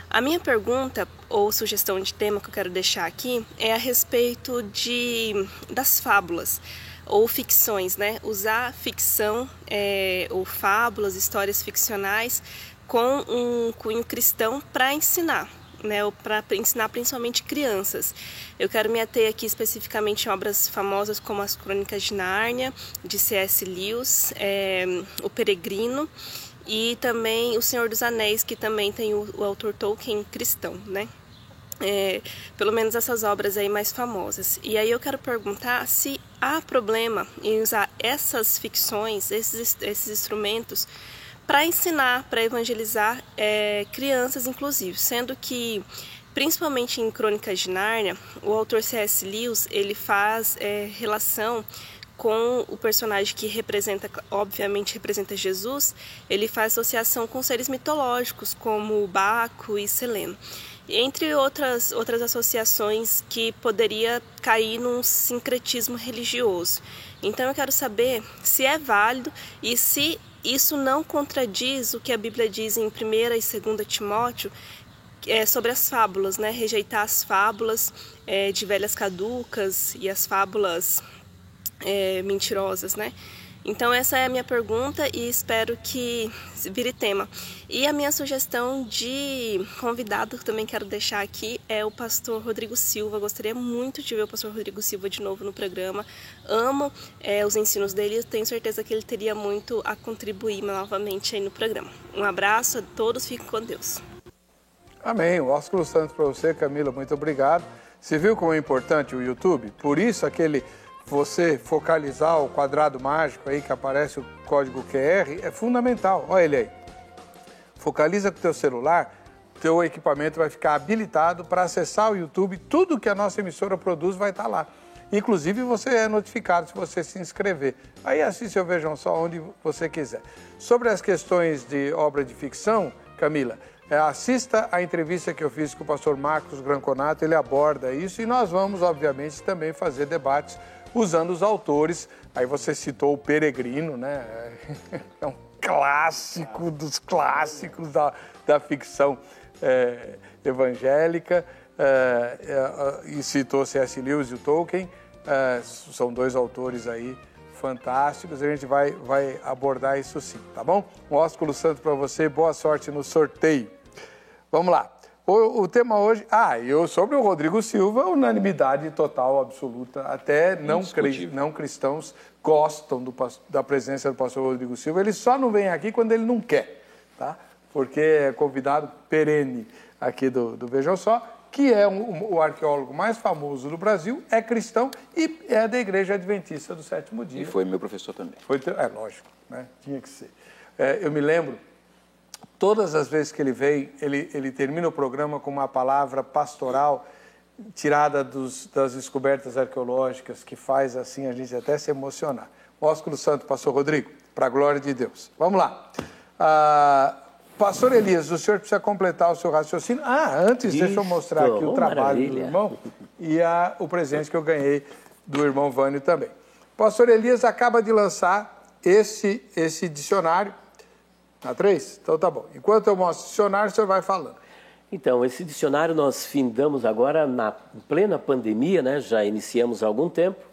a minha pergunta ou sugestão de tema que eu quero deixar aqui é a respeito de das fábulas ou ficções, né? Usar ficção é, ou fábulas, histórias ficcionais com um cunho cristão para ensinar, né, para ensinar principalmente crianças. Eu quero me ater aqui especificamente em obras famosas como as Crônicas de Nárnia, de C.S. Lewis, é, O Peregrino e também O Senhor dos Anéis, que também tem o, o autor Tolkien cristão, né? É, pelo menos essas obras aí mais famosas. E aí eu quero perguntar se há problema em usar essas ficções, esses, esses instrumentos, para ensinar, para evangelizar é, crianças, inclusive, sendo que principalmente em Crônicas de Nárnia, o autor C.S. Lewis ele faz é, relação com o personagem que representa, obviamente representa Jesus, ele faz associação com seres mitológicos como Baco e Seleno entre outras, outras associações que poderia cair num sincretismo religioso. Então eu quero saber se é válido e se isso não contradiz o que a Bíblia diz em 1 e 2 Timóteo é, sobre as fábulas, né? rejeitar as fábulas é, de velhas caducas e as fábulas é, mentirosas. Né? Então essa é a minha pergunta e espero que vire tema. E a minha sugestão de convidado que também quero deixar aqui é o pastor Rodrigo Silva. Gostaria muito de ver o pastor Rodrigo Silva de novo no programa. Amo é, os ensinos dele e tenho certeza que ele teria muito a contribuir novamente aí no programa. Um abraço a todos, fiquem com Deus. Amém. O ósculo santo para você, Camila. Muito obrigado. Você viu como é importante o YouTube? Por isso aquele você focalizar o quadrado mágico aí que aparece o código QR é fundamental. Olha ele aí. Focaliza com o teu celular, teu equipamento vai ficar habilitado para acessar o YouTube. Tudo que a nossa emissora produz vai estar tá lá. Inclusive, você é notificado se você se inscrever. Aí assiste ou vejam só onde você quiser. Sobre as questões de obra de ficção, Camila, é, assista a entrevista que eu fiz com o pastor Marcos Granconato, ele aborda isso e nós vamos, obviamente, também fazer debates usando os autores. Aí você citou o Peregrino, né? É um clássico dos clássicos da, da ficção é, evangélica. É, é, e citou C.S. Lewis e o Tolkien. É, são dois autores aí fantásticos. A gente vai, vai abordar isso sim, tá bom? Um ósculo santo para você. Boa sorte no sorteio. Vamos lá. O, o, tema hoje. Ah, eu sobre o Rodrigo Silva, unanimidade total, absoluta. Até não, cri, não cristãos gostam do, da presença do pastor Rodrigo Silva. Ele só não vem aqui quando ele não quer, tá? Porque é convidado perene aqui do, do Vejam Só, que é um, um, o arqueólogo mais famoso do Brasil, é cristão e é da Igreja Adventista do Sétimo Dia. E foi meu professor também. Foi, é lógico, né? Tinha que ser. É, eu me lembro Todas as vezes que ele vem, ele, ele termina o programa com uma palavra pastoral tirada dos, das descobertas arqueológicas, que faz assim a gente até se emocionar. Ósculo Santo, pastor Rodrigo, para a glória de Deus. Vamos lá. Ah, Pastor Elias, o senhor precisa completar o seu raciocínio. Ah, antes, Isso, deixa eu mostrar aqui o trabalho maravilha. do irmão e a, o presente que eu ganhei do irmão Vânio também. Pastor Elias acaba de lançar esse, esse dicionário. Na três? Então tá bom. Enquanto eu mostro o dicionário, senhor vai falando. Então, esse dicionário nós findamos agora na plena pandemia, né? já iniciamos há algum tempo.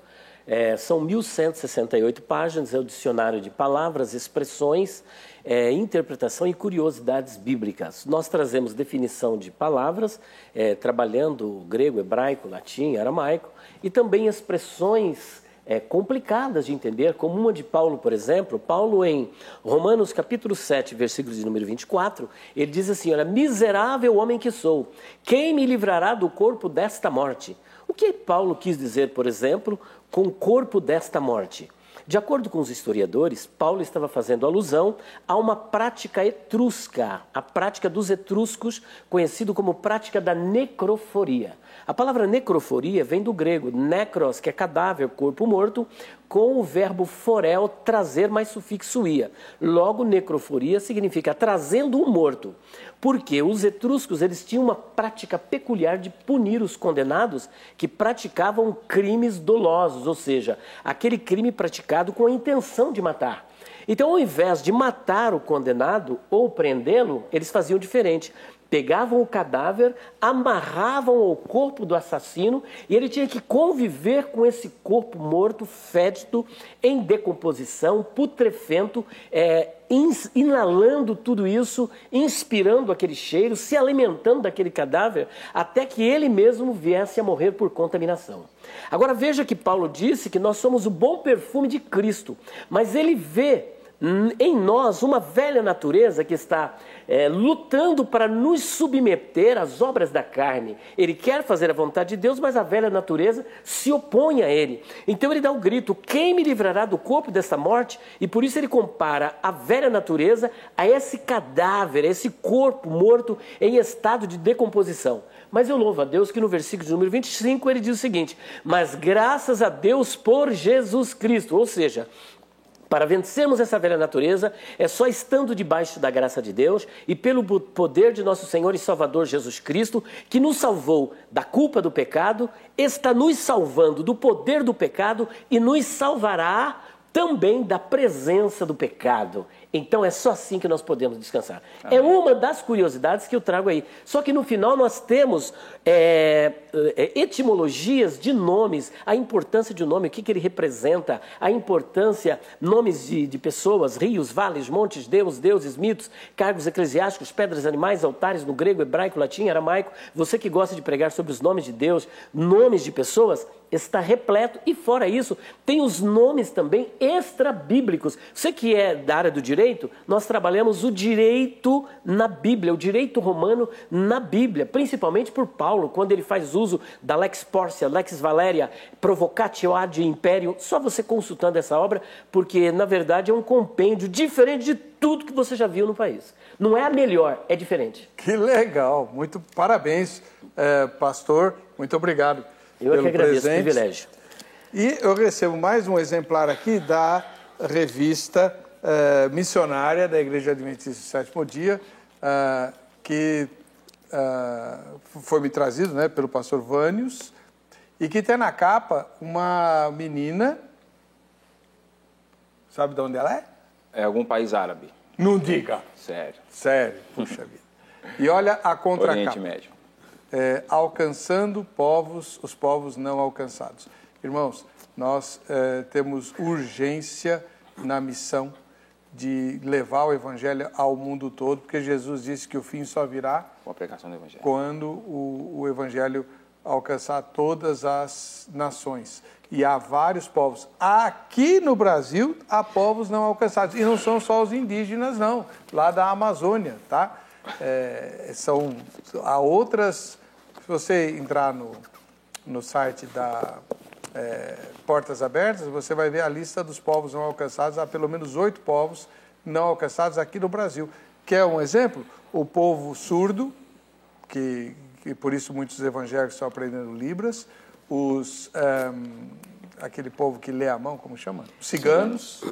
É, são 1.168 páginas, é o dicionário de palavras, expressões, é, interpretação e curiosidades bíblicas. Nós trazemos definição de palavras, é, trabalhando grego, hebraico, latim, aramaico, e também expressões é, complicadas de entender, como uma de Paulo, por exemplo. Paulo, em Romanos capítulo 7, versículo de número 24, ele diz assim: Olha, miserável homem que sou, quem me livrará do corpo desta morte? O que Paulo quis dizer, por exemplo, com o corpo desta morte? De acordo com os historiadores, Paulo estava fazendo alusão a uma prática etrusca, a prática dos etruscos, conhecido como prática da necroforia. A palavra necroforia vem do grego necros, que é cadáver, corpo morto, com o verbo forel, trazer mais sufixo ia. Logo, necroforia significa trazendo um morto. Porque os etruscos eles tinham uma prática peculiar de punir os condenados que praticavam crimes dolosos, ou seja, aquele crime praticado com a intenção de matar. Então, ao invés de matar o condenado ou prendê-lo, eles faziam diferente pegavam o cadáver, amarravam ao corpo do assassino e ele tinha que conviver com esse corpo morto, fétido, em decomposição, putrefento, é, inalando tudo isso, inspirando aquele cheiro, se alimentando daquele cadáver, até que ele mesmo viesse a morrer por contaminação. Agora veja que Paulo disse que nós somos o bom perfume de Cristo, mas ele vê em nós uma velha natureza que está é, lutando para nos submeter às obras da carne. Ele quer fazer a vontade de Deus, mas a velha natureza se opõe a ele. Então ele dá o grito: Quem me livrará do corpo desta morte? E por isso ele compara a velha natureza a esse cadáver, a esse corpo morto em estado de decomposição. Mas eu louvo a Deus que no versículo número 25 ele diz o seguinte: Mas graças a Deus por Jesus Cristo, ou seja, para vencermos essa velha natureza, é só estando debaixo da graça de Deus e pelo poder de nosso Senhor e Salvador Jesus Cristo, que nos salvou da culpa do pecado, está nos salvando do poder do pecado e nos salvará também da presença do pecado. Então é só assim que nós podemos descansar. Amém. É uma das curiosidades que eu trago aí. Só que no final nós temos é, é, etimologias de nomes, a importância de um nome, o que, que ele representa, a importância, nomes de, de pessoas, rios, vales, montes, deus, deuses, mitos, cargos eclesiásticos, pedras, animais, altares, no grego, hebraico, latim, aramaico. Você que gosta de pregar sobre os nomes de Deus, nomes de pessoas, está repleto. E fora isso, tem os nomes também extra-bíblicos. Você que é da área do direito, nós trabalhamos o direito na Bíblia, o direito romano na Bíblia, principalmente por Paulo, quando ele faz uso da Lex Porcia, Lex Valéria, Provocatio ad Imperium. Só você consultando essa obra, porque na verdade é um compêndio diferente de tudo que você já viu no país. Não é a melhor, é diferente. Que legal, muito parabéns, eh, pastor, muito obrigado. Eu é que agradeço presente. o privilégio. E eu recebo mais um exemplar aqui da revista uh, missionária da Igreja Adventista do Sétimo Dia, uh, que uh, foi me trazido né, pelo pastor Vânios, e que tem na capa uma menina. Sabe de onde ela é? É algum país árabe. Não diga. Sério. Sério, puxa vida. E olha a contracapa. Oriente Médio é, alcançando povos, os povos não alcançados. Irmãos, nós é, temos urgência na missão de levar o evangelho ao mundo todo, porque Jesus disse que o fim só virá com a pregação do evangelho. quando o, o evangelho alcançar todas as nações. E há vários povos. Aqui no Brasil, há povos não alcançados. E não são só os indígenas, não. Lá da Amazônia, tá? É, são, há outras. Se você entrar no, no site da é, Portas Abertas, você vai ver a lista dos povos não alcançados. Há pelo menos oito povos não alcançados aqui no Brasil. Quer um exemplo? O povo surdo, que, que por isso muitos evangélicos estão aprendendo Libras, os, um, aquele povo que lê a mão, como chama? Os ciganos,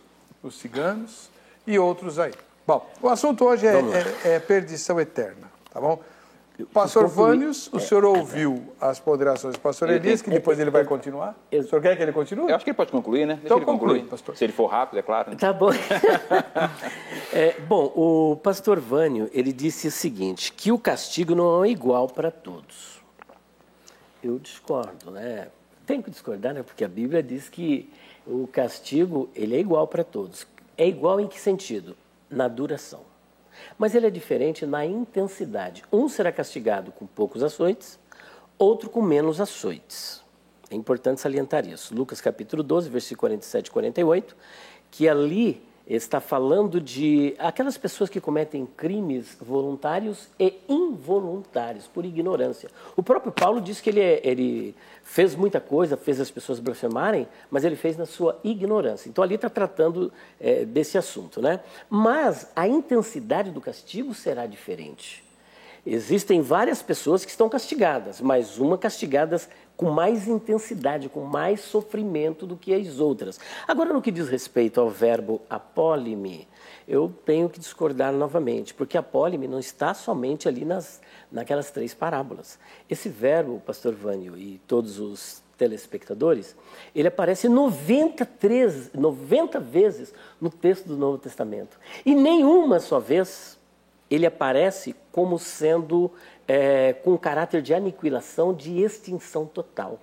os ciganos e outros aí. Bom, o assunto hoje é, é, é perdição eterna, tá bom? Pastor Vânios, o senhor ouviu as ponderações do pastor Elias, que depois ele vai continuar? O senhor quer que ele continue? Eu acho que ele pode concluir, né? Deixa Então ele conclui, concluir. pastor. Se ele for rápido, é claro. né? Tá bom. É, bom, o pastor Vânio, ele disse o seguinte, que o castigo não é igual para todos. Eu discordo, né? Tem que discordar, né? Porque a Bíblia diz que o castigo, ele é igual para todos. É igual em que sentido? Na duração. Mas ele é diferente na intensidade. Um será castigado com poucos açoites, outro com menos açoites. É importante salientar isso. Lucas capítulo 12, versículo 47 e 48, que ali está falando de aquelas pessoas que cometem crimes voluntários e involuntários, por ignorância. O próprio Paulo diz que ele, é- ele fez muita coisa, fez as pessoas blasfemarem, mas ele fez na sua ignorância. Então ali está tratando eh, desse assunto. Né? Mas a intensidade do castigo será diferente. Existem várias pessoas que estão castigadas, mas uma castigadas com mais intensidade, com mais sofrimento do que as outras. Agora, no que diz respeito ao verbo apólime, eu tenho que discordar novamente, porque apólime não está somente ali nas, naquelas três parábolas. Esse verbo, pastor Vânio e todos os telespectadores, ele aparece 93, 90 vezes no texto do Novo Testamento. E nenhuma só vez ele aparece como sendo é, com caráter de aniquilação, de extinção total.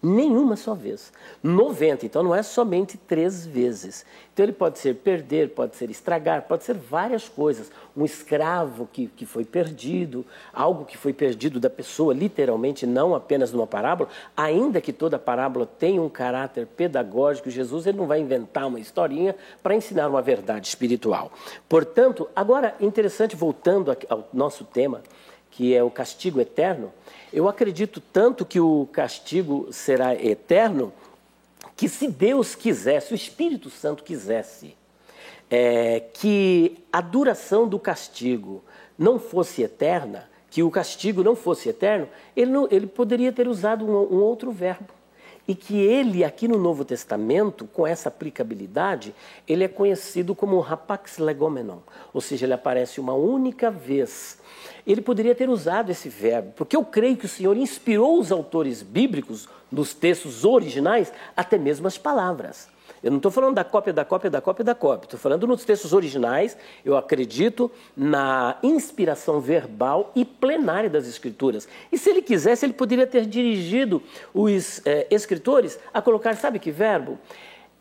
Nenhuma só vez. 90, então não é somente três vezes. Então ele pode ser perder, pode ser estragar, pode ser várias coisas. Um escravo que, que foi perdido, algo que foi perdido da pessoa, literalmente, não apenas numa parábola, ainda que toda parábola tenha um caráter pedagógico, Jesus ele não vai inventar uma historinha para ensinar uma verdade espiritual. Portanto, agora, interessante, voltando ao nosso tema, que é o castigo eterno, eu acredito tanto que o castigo será eterno, que se Deus quisesse, o Espírito Santo quisesse, é, que a duração do castigo não fosse eterna, que o castigo não fosse eterno, ele, não- ele poderia ter usado um, um outro verbo. E que ele, aqui no Novo Testamento, com essa aplicabilidade, ele é conhecido como rapax legomenon, ou seja, ele aparece uma única vez. Ele poderia ter usado esse verbo, porque eu creio que o Senhor inspirou os autores bíblicos, nos textos originais, até mesmo as palavras. Eu não estou falando da cópia, da cópia, da cópia, da cópia. Estou falando nos textos originais. Eu acredito na inspiração verbal e plenária das Escrituras. E se ele quisesse, ele poderia ter dirigido os eh, escritores a colocar, sabe que verbo?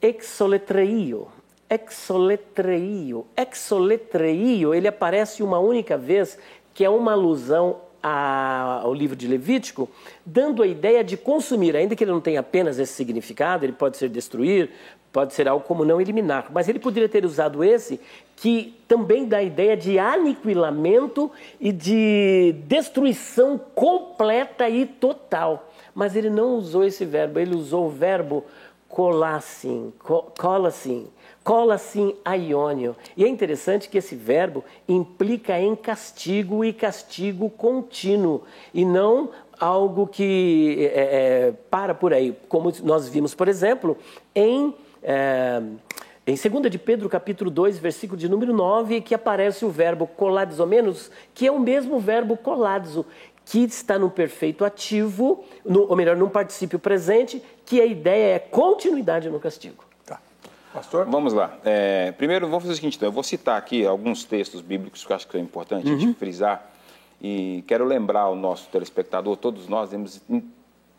Exoletreio. Exoletreio. Exoletreio, ele aparece uma única vez, que é uma alusão ao livro de Levítico, dando a ideia de consumir, ainda que ele não tenha apenas esse significado, ele pode ser destruir, pode ser algo como não eliminar, mas ele poderia ter usado esse, que também dá a ideia de aniquilamento e de destruição completa e total. Mas ele não usou esse verbo, ele usou o verbo colassim, co- colassim, colassim aiônio. E é interessante que esse verbo implica em castigo e castigo contínuo, e não algo que é, é, para por aí, como nós vimos, por exemplo, em, é, em 2 de Pedro, capítulo 2, versículo de número 9, que aparece o verbo coladizomenos, que é o mesmo verbo coladizo, que está no perfeito ativo, no, ou melhor, num particípio presente, que a ideia é continuidade no castigo. Tá. Pastor? Vamos lá. É, primeiro, vamos fazer o seguinte, então, eu vou citar aqui alguns textos bíblicos que eu acho que é importante a Uhum. gente frisar e quero lembrar ao nosso telespectador, todos nós temos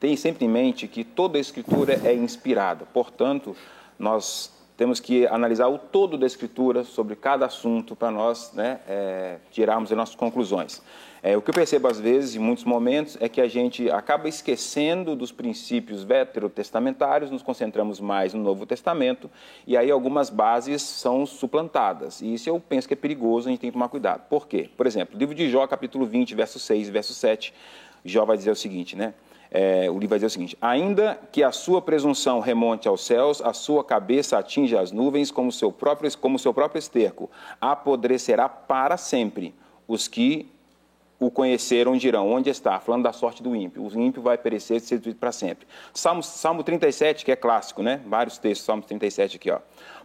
tem sempre em mente que toda a escritura é inspirada. Portanto, nós temos que analisar o todo da escritura sobre cada assunto para nós né, é, tirarmos as nossas conclusões. É, o que eu percebo às vezes, em muitos momentos, é que a gente acaba esquecendo dos princípios veterotestamentários, nos concentramos mais no Novo Testamento e aí algumas bases são suplantadas. E isso eu penso que é perigoso, a gente tem que tomar cuidado. Por quê? Por exemplo, livro de Jó, capítulo 20, verso 6 e verso 7, Jó vai dizer o seguinte, né? É, o livro vai dizer o seguinte: Ainda que a sua presunção remonte aos céus, a sua cabeça atinja as nuvens como seu próprio, como seu próprio esterco, apodrecerá para sempre. Os que o conheceram dirão, onde está? Falando da sorte do ímpio. O ímpio vai perecer e ser destruído para sempre. Salmo, Salmo 37, que é clássico, né? Vários textos, Salmo 37 aqui, ó.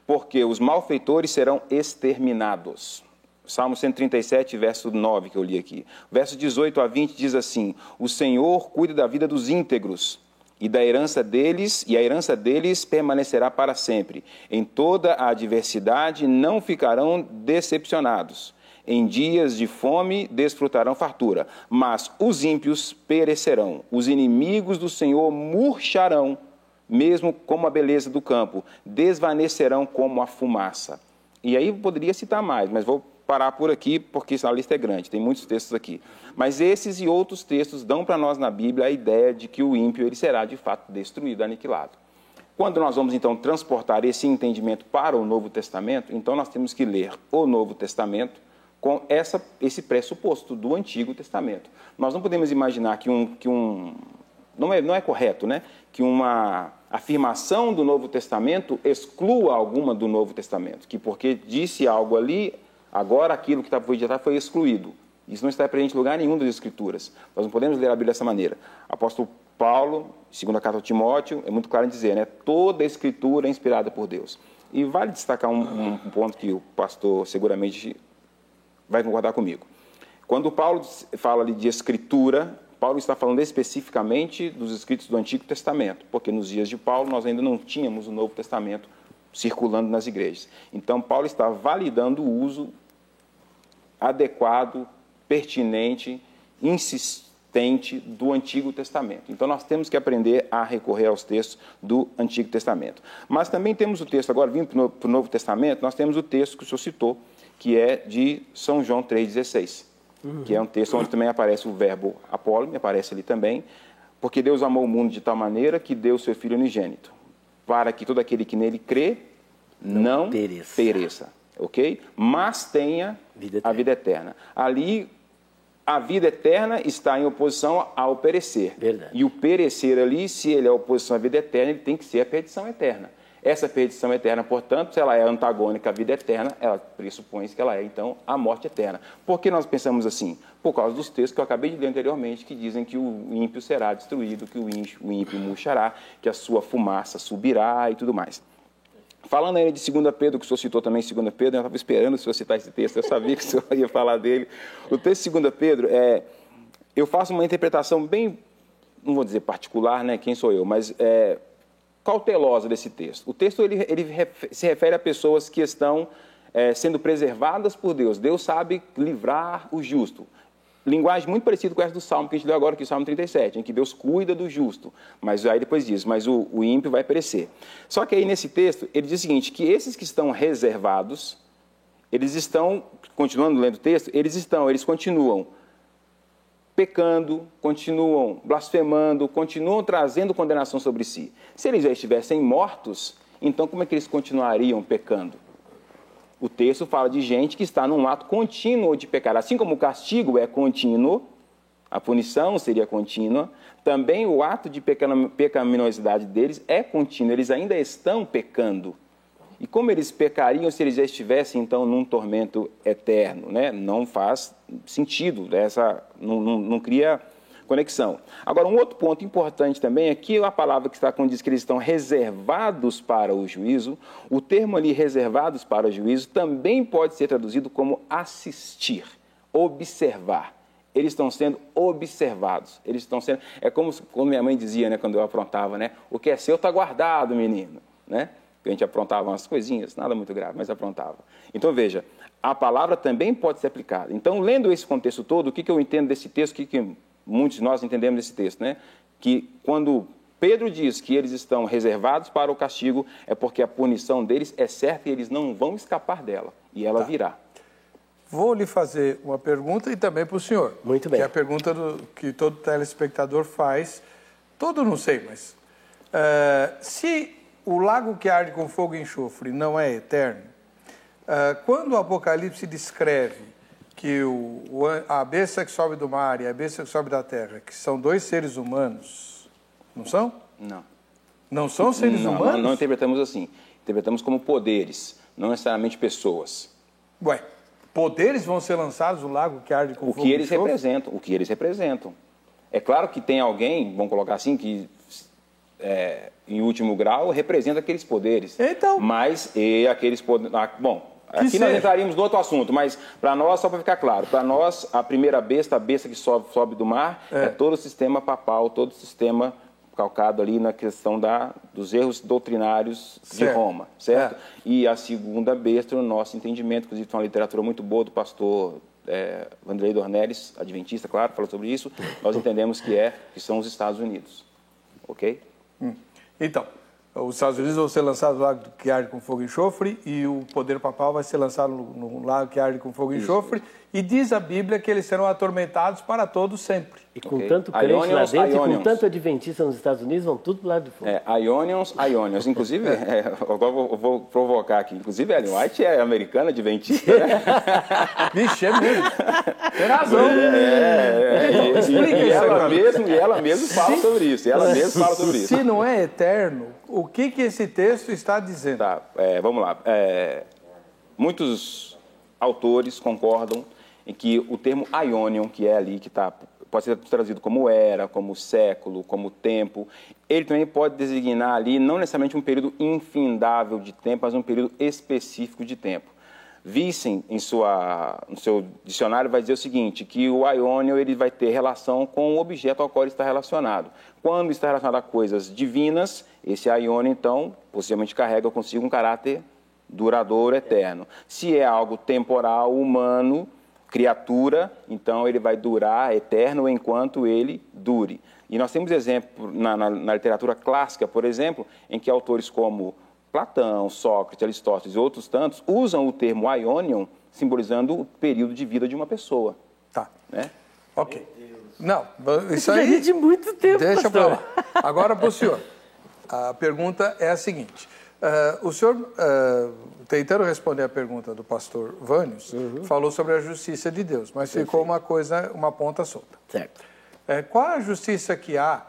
porque os malfeitores serão exterminados. Salmo 137, verso 9, que eu li aqui. Verso 18 a 20 diz assim: O Senhor cuida da vida dos íntegros, e da herança deles, e a herança deles permanecerá para sempre. Em toda a adversidade não ficarão decepcionados. Em dias de fome desfrutarão fartura, mas os ímpios perecerão. Os inimigos do Senhor murcharão, mesmo como a beleza do campo, desvanecerão como a fumaça. E aí poderia citar mais, mas vou parar por aqui porque a lista é grande, tem muitos textos aqui. Mas esses e outros textos dão para nós na Bíblia a ideia de que o ímpio ele será de fato destruído, aniquilado. Quando nós vamos então transportar esse entendimento para o Novo Testamento, então nós temos que ler o Novo Testamento com essa, esse pressuposto do Antigo Testamento. Nós não podemos imaginar que um, que um não é, não é correto, né? Que uma afirmação do Novo Testamento exclua alguma do Novo Testamento, que porque disse algo ali, Agora aquilo que estava ditado foi excluído. Isso não está presente em lugar nenhum das Escrituras. Nós não podemos ler a Bíblia dessa maneira. Apóstolo Paulo, segundo a carta ao Timóteo, é muito claro em dizer, né? Toda a Escritura é inspirada por Deus. E vale destacar um, um ponto que o pastor seguramente vai concordar comigo. Quando Paulo fala ali de Escritura, Paulo está falando especificamente dos escritos do Antigo Testamento, porque nos dias de Paulo nós ainda não tínhamos o Novo Testamento circulando nas igrejas. Então, Paulo está validando o uso adequado, pertinente, insistente do Antigo Testamento. Então nós temos que aprender a recorrer aos textos do Antigo Testamento. Mas também temos o texto, agora vindo para o Novo Testamento, nós temos o texto que o senhor citou, que é de São João 3,16, uhum. que é um texto onde também aparece o verbo apolo, aparece ali também, porque Deus amou o mundo de tal maneira que deu o seu Filho unigênito, para que todo aquele que nele crê não, não pereça. pereça ok? Mas tenha vida a vida eterna. Ali, a vida eterna está em oposição ao perecer. Verdade. E o perecer ali, se ele é oposição à vida eterna, ele tem que ser a perdição eterna. Essa perdição eterna, portanto, se ela é antagônica à vida eterna, ela pressupõe que ela é, então, a morte eterna. Por que nós pensamos assim? Por causa dos textos que eu acabei de ler anteriormente, que dizem que o ímpio será destruído, que o ímpio murchará, que a sua fumaça subirá e tudo mais. Falando ainda de 2 Pedro, que o senhor citou também 2 Pedro, eu estava esperando o senhor citar esse texto, eu sabia que o senhor ia falar dele. O texto de 2 Pedro, é, eu faço uma interpretação bem, não vou dizer particular, né, quem sou eu, mas é, cautelosa desse texto. O texto ele, ele se refere a pessoas que estão é, sendo preservadas por Deus. Deus sabe livrar o justo. Linguagem muito parecida com essa do Salmo que a gente leu agora, que é o Salmo 37, em que Deus cuida do justo. Mas aí depois diz, mas o, o ímpio vai perecer. Só que aí nesse texto, ele diz o seguinte, que esses que estão reservados, eles estão, continuando lendo o texto, eles estão, eles continuam pecando, continuam blasfemando, continuam trazendo condenação sobre si. Se eles já estivessem mortos, então como é que eles continuariam pecando? O texto fala de gente que está num ato contínuo de pecar. Assim como o castigo é contínuo, a punição seria contínua, também o ato de pecaminosidade deles é contínuo, eles ainda estão pecando. E como eles pecariam se eles já estivessem, então, num tormento eterno? Né? Não faz sentido, essa, não, não, não cria conexão. Agora, um outro ponto importante também é que a palavra que está quando diz que eles estão reservados para o juízo, o termo ali reservados para o juízo também pode ser traduzido como assistir, observar. Eles estão sendo observados. Eles estão sendo. É como quando minha mãe dizia, né, quando eu aprontava, né? O que é seu está guardado, menino, né? A gente aprontava umas coisinhas, nada muito grave, mas aprontava. Então veja, a palavra também pode ser aplicada. Então, lendo esse contexto todo, o que, que eu entendo desse texto, o que, que muitos de nós entendemos esse texto, né? Que quando Pedro diz que eles estão reservados para o castigo, é porque a punição deles é certa e eles não vão escapar dela, e ela tá. virá. Vou lhe fazer uma pergunta e também para o senhor. Muito bem. Que é a pergunta do, que todo telespectador faz. Todo não sei, mas. Uh, se o lago que arde com fogo e enxofre não é eterno, uh, quando o Apocalipse descreve que o, a besta que sobe do mar e a besta que sobe da terra, que são dois seres humanos, não são? Não. Não são seres não, humanos? Não, não interpretamos assim. Interpretamos como poderes, não necessariamente pessoas. Ué, poderes vão ser lançados no lago que arde com o fogo que eles representam, o que eles representam. É claro que tem alguém, vamos colocar assim, que é, em último grau, representa aqueles poderes. Então. Mas e aqueles poderes. Ah, bom, aqui seja. nós entraríamos no outro assunto, mas para nós, só para ficar claro, para nós, a primeira besta, a besta que sobe, sobe do mar, é. todo o sistema papal, todo o sistema calcado ali na questão da, dos erros doutrinários Certo. de Roma, certo? É. E a segunda besta, no nosso entendimento, inclusive tem uma literatura muito boa do pastor é, Vanderlei Dornelles, adventista, claro, falou sobre isso, nós entendemos que, é, que são os Estados Unidos, ok? Então, os Estados Unidos vão ser lançados no lago que arde com fogo e enxofre e o poder papal vai ser lançado no, no lago que arde com fogo e enxofre. E diz a Bíblia que eles serão atormentados para todo sempre. E com Ok. tanto crente lá Ionians, dentro e com tanto adventista nos Estados Unidos, vão tudo pro lado de fora. É, Ionians, Ionians. Inclusive, é, agora eu vou, vou provocar aqui. Inclusive, Ellen White é americana, adventista, né? Vixe, é mesmo. Tem razão. É, Então, e, explica e isso ela mesmo, e ela mesma fala sobre isso. E ela mesma fala sobre isso. Se não é eterno, o que, que esse texto está dizendo? Tá, é, vamos lá. É, muitos autores concordam em que o termo Ionion, que é ali, que tá, pode ser traduzido como era, como século, como tempo, ele também pode designar ali não necessariamente um período infindável de tempo, mas um período específico de tempo. Wissen, em sua, no seu dicionário, vai dizer o seguinte, que o Ionion ele vai ter relação com o objeto ao qual ele está relacionado. Quando está relacionado a coisas divinas, esse Ionion, então, possivelmente carrega consigo um caráter duradouro, eterno. Se é algo temporal, humano, criatura, então ele vai durar eterno enquanto ele dure. E nós temos exemplo na, na- na literatura clássica, por exemplo, em que autores como Platão, Sócrates, Aristóteles e outros tantos usam o termo Ionion simbolizando o período de vida de uma pessoa. Tá, Né? ok. Não, isso aí... é de muito tempo, Deixa para lá. Agora para o senhor. A pergunta é a seguinte. ah, o senhor, ah, tentando responder a pergunta do pastor Vânios, Uhum. falou sobre a justiça de Deus, mas ficou uma coisa, uma ponta solta. Certo. É, qual a justiça que há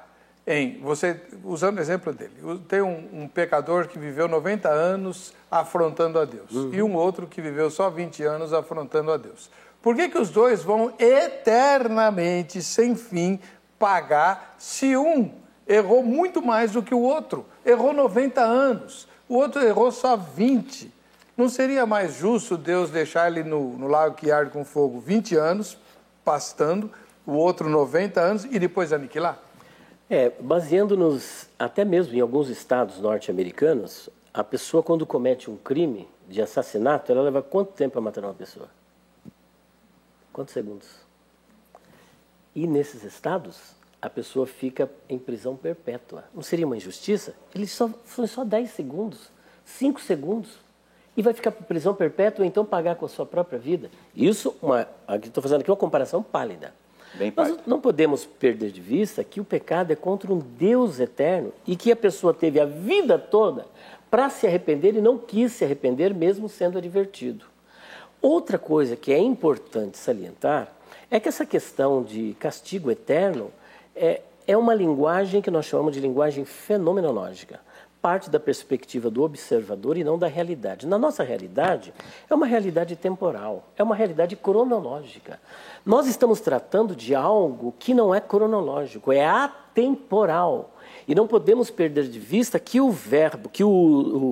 em, você, usando o exemplo dele, tem um, um pecador que viveu 90 anos afrontando a Deus e um outro que viveu só 20 anos afrontando a Deus. Por que, que os dois vão eternamente, sem fim, pagar se um errou muito mais do que o outro? Errou 90 anos, o outro errou só 20. Não seria mais justo Deus deixar ele no, no lago que arde com fogo 20 anos, pastando, o outro 90 anos e depois aniquilar? É, baseando-nos até mesmo em alguns estados norte-americanos, a pessoa quando comete um crime de assassinato, ela leva quanto tempo para matar uma pessoa? Quantos segundos? E nesses estados, a pessoa fica em prisão perpétua. Não seria uma injustiça? Ele só foi só 10 segundos, 5 segundos. E vai ficar em prisão perpétua ou então pagar com a sua própria vida. Isso, uma, estou fazendo aqui uma comparação pálida. Bem Nós não podemos perder de vista que o pecado é contra um Deus eterno e que a pessoa teve a vida toda para se arrepender e não quis se arrepender, mesmo sendo advertido. Outra coisa que é importante salientar é que essa questão de castigo eterno é, é uma linguagem que nós chamamos de linguagem fenomenológica. Parte da perspectiva do observador e não da realidade. Na nossa realidade, é uma realidade temporal, é uma realidade cronológica. Nós estamos tratando de algo que não é cronológico, é atemporal. E não podemos perder de vista que o verbo, que o,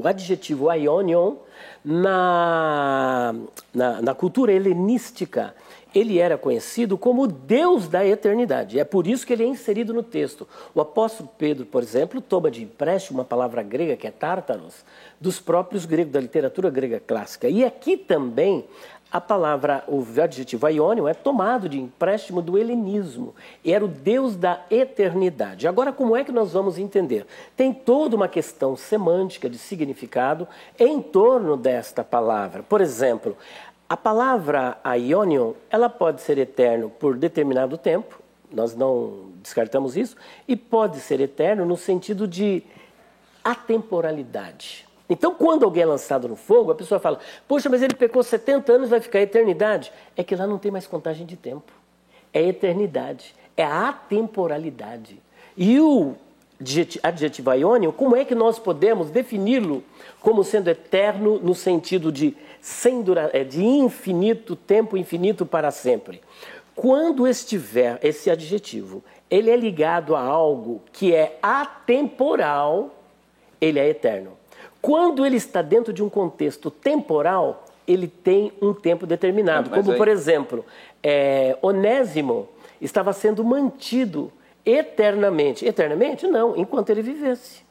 o adjetivo aionion, na, na, na cultura helenística, ele era conhecido como o Deus da eternidade. É por isso que ele é inserido no texto. O apóstolo Pedro, por exemplo, toma de empréstimo uma palavra grega que é tártaros, dos próprios gregos, da literatura grega clássica. E aqui também a palavra, o adjetivo aionion é tomado de empréstimo do helenismo. Era o Deus da eternidade. Agora, como é que nós vamos entender? Tem toda uma questão semântica de significado em torno desta palavra. Por exemplo, a palavra aionion, ela pode ser eterno por determinado tempo, nós não descartamos isso, e pode ser eterno no sentido de atemporalidade. Então, quando alguém é lançado no fogo, a pessoa fala: Poxa, mas ele pecou 70 anos, vai ficar eternidade. É que lá não tem mais contagem de tempo. É eternidade. É a atemporalidade. E o adjetivo aiônio, como é que nós podemos defini-lo como sendo eterno no sentido de, sem dura, é, de infinito, tempo infinito para sempre? Quando estiver esse adjetivo, ele é ligado a algo que é atemporal, ele é eterno. Quando ele está dentro de um contexto temporal, ele tem um tempo determinado. Como, aí... por exemplo, é, Onésimo estava sendo mantido eternamente. Eternamente? Não, enquanto ele vivesse.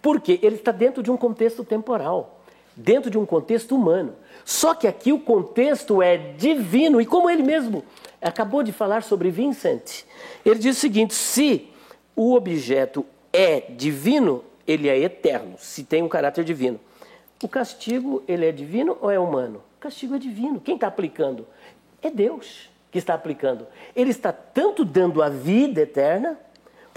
Porque ele está dentro de um contexto temporal, dentro de um contexto humano. Só que aqui o contexto é divino, e como ele mesmo acabou de falar sobre Vincent, ele diz o seguinte: se o objeto é divino, ele é eterno, se tem um caráter divino. O castigo, ele é divino ou é humano? O castigo é divino. Quem está aplicando? É Deus que está aplicando. Ele está tanto dando a vida eterna,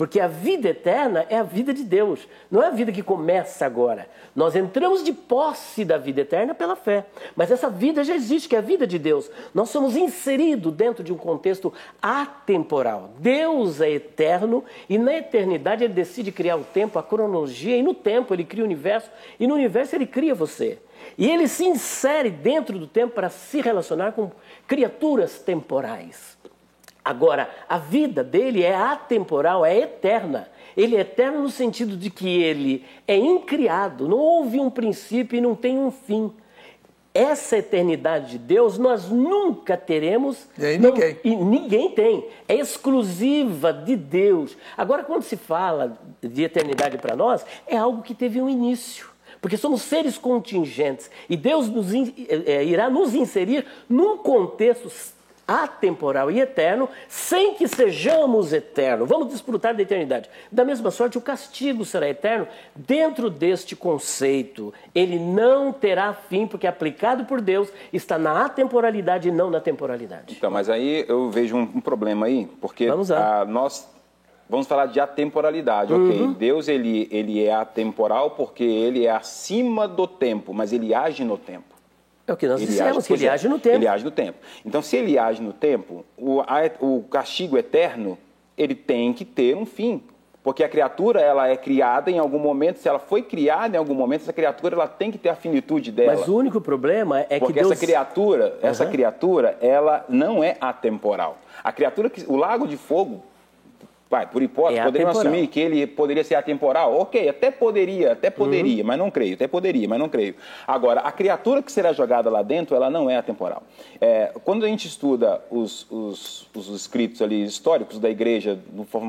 porque a vida eterna é a vida de Deus, não é a vida que começa agora. Nós entramos de posse da vida eterna pela fé, mas essa vida já existe, que é a vida de Deus. Nós somos inseridos dentro de um contexto atemporal. Deus é eterno e na eternidade ele decide criar o tempo, a cronologia, e no tempo ele cria o universo, e no universo ele cria você. E ele se insere dentro do tempo para se relacionar com criaturas temporais. Agora, a vida dele é atemporal, é eterna. Ele é eterno no sentido de que ele é incriado, não houve um princípio e não tem um fim. Essa eternidade de Deus nós nunca teremos. E aí ninguém. Não, e ninguém tem. É exclusiva de Deus. Agora, quando se fala de eternidade para nós, é algo que teve um início. Porque somos seres contingentes. E Deus nos, é, irá nos inserir num contexto atemporal e eterno, sem que sejamos eternos. Vamos desfrutar da eternidade. Da mesma sorte, o castigo será eterno dentro deste conceito. Ele não terá fim, porque aplicado por Deus está na atemporalidade e não na temporalidade. Então, mas aí eu vejo um, um problema aí, porque vamos a, nós vamos falar de atemporalidade, uhum. ok? Deus ele, ele é atemporal porque ele é acima do tempo, mas ele age no tempo. É o que nós ele dissemos, age, que ele age no tempo. Ele age no tempo. Então, se ele age no tempo, o, a, o castigo eterno, ele tem que ter um fim. Porque a criatura, ela é criada em algum momento, se ela foi criada em algum momento, essa criatura, ela tem que ter a finitude dela. Mas o único problema é Porque que Deus... essa criatura, uhum. essa criatura, ela não é atemporal. A criatura, que, o lago de fogo, Vai, por hipótese, é podemos assumir que ele poderia ser atemporal? Ok, até poderia, até poderia, uhum. mas não creio. Até poderia, mas não creio. Agora, a criatura que será jogada lá dentro, ela não é atemporal. É, quando a gente estuda os, os, os, escritos ali históricos da igreja,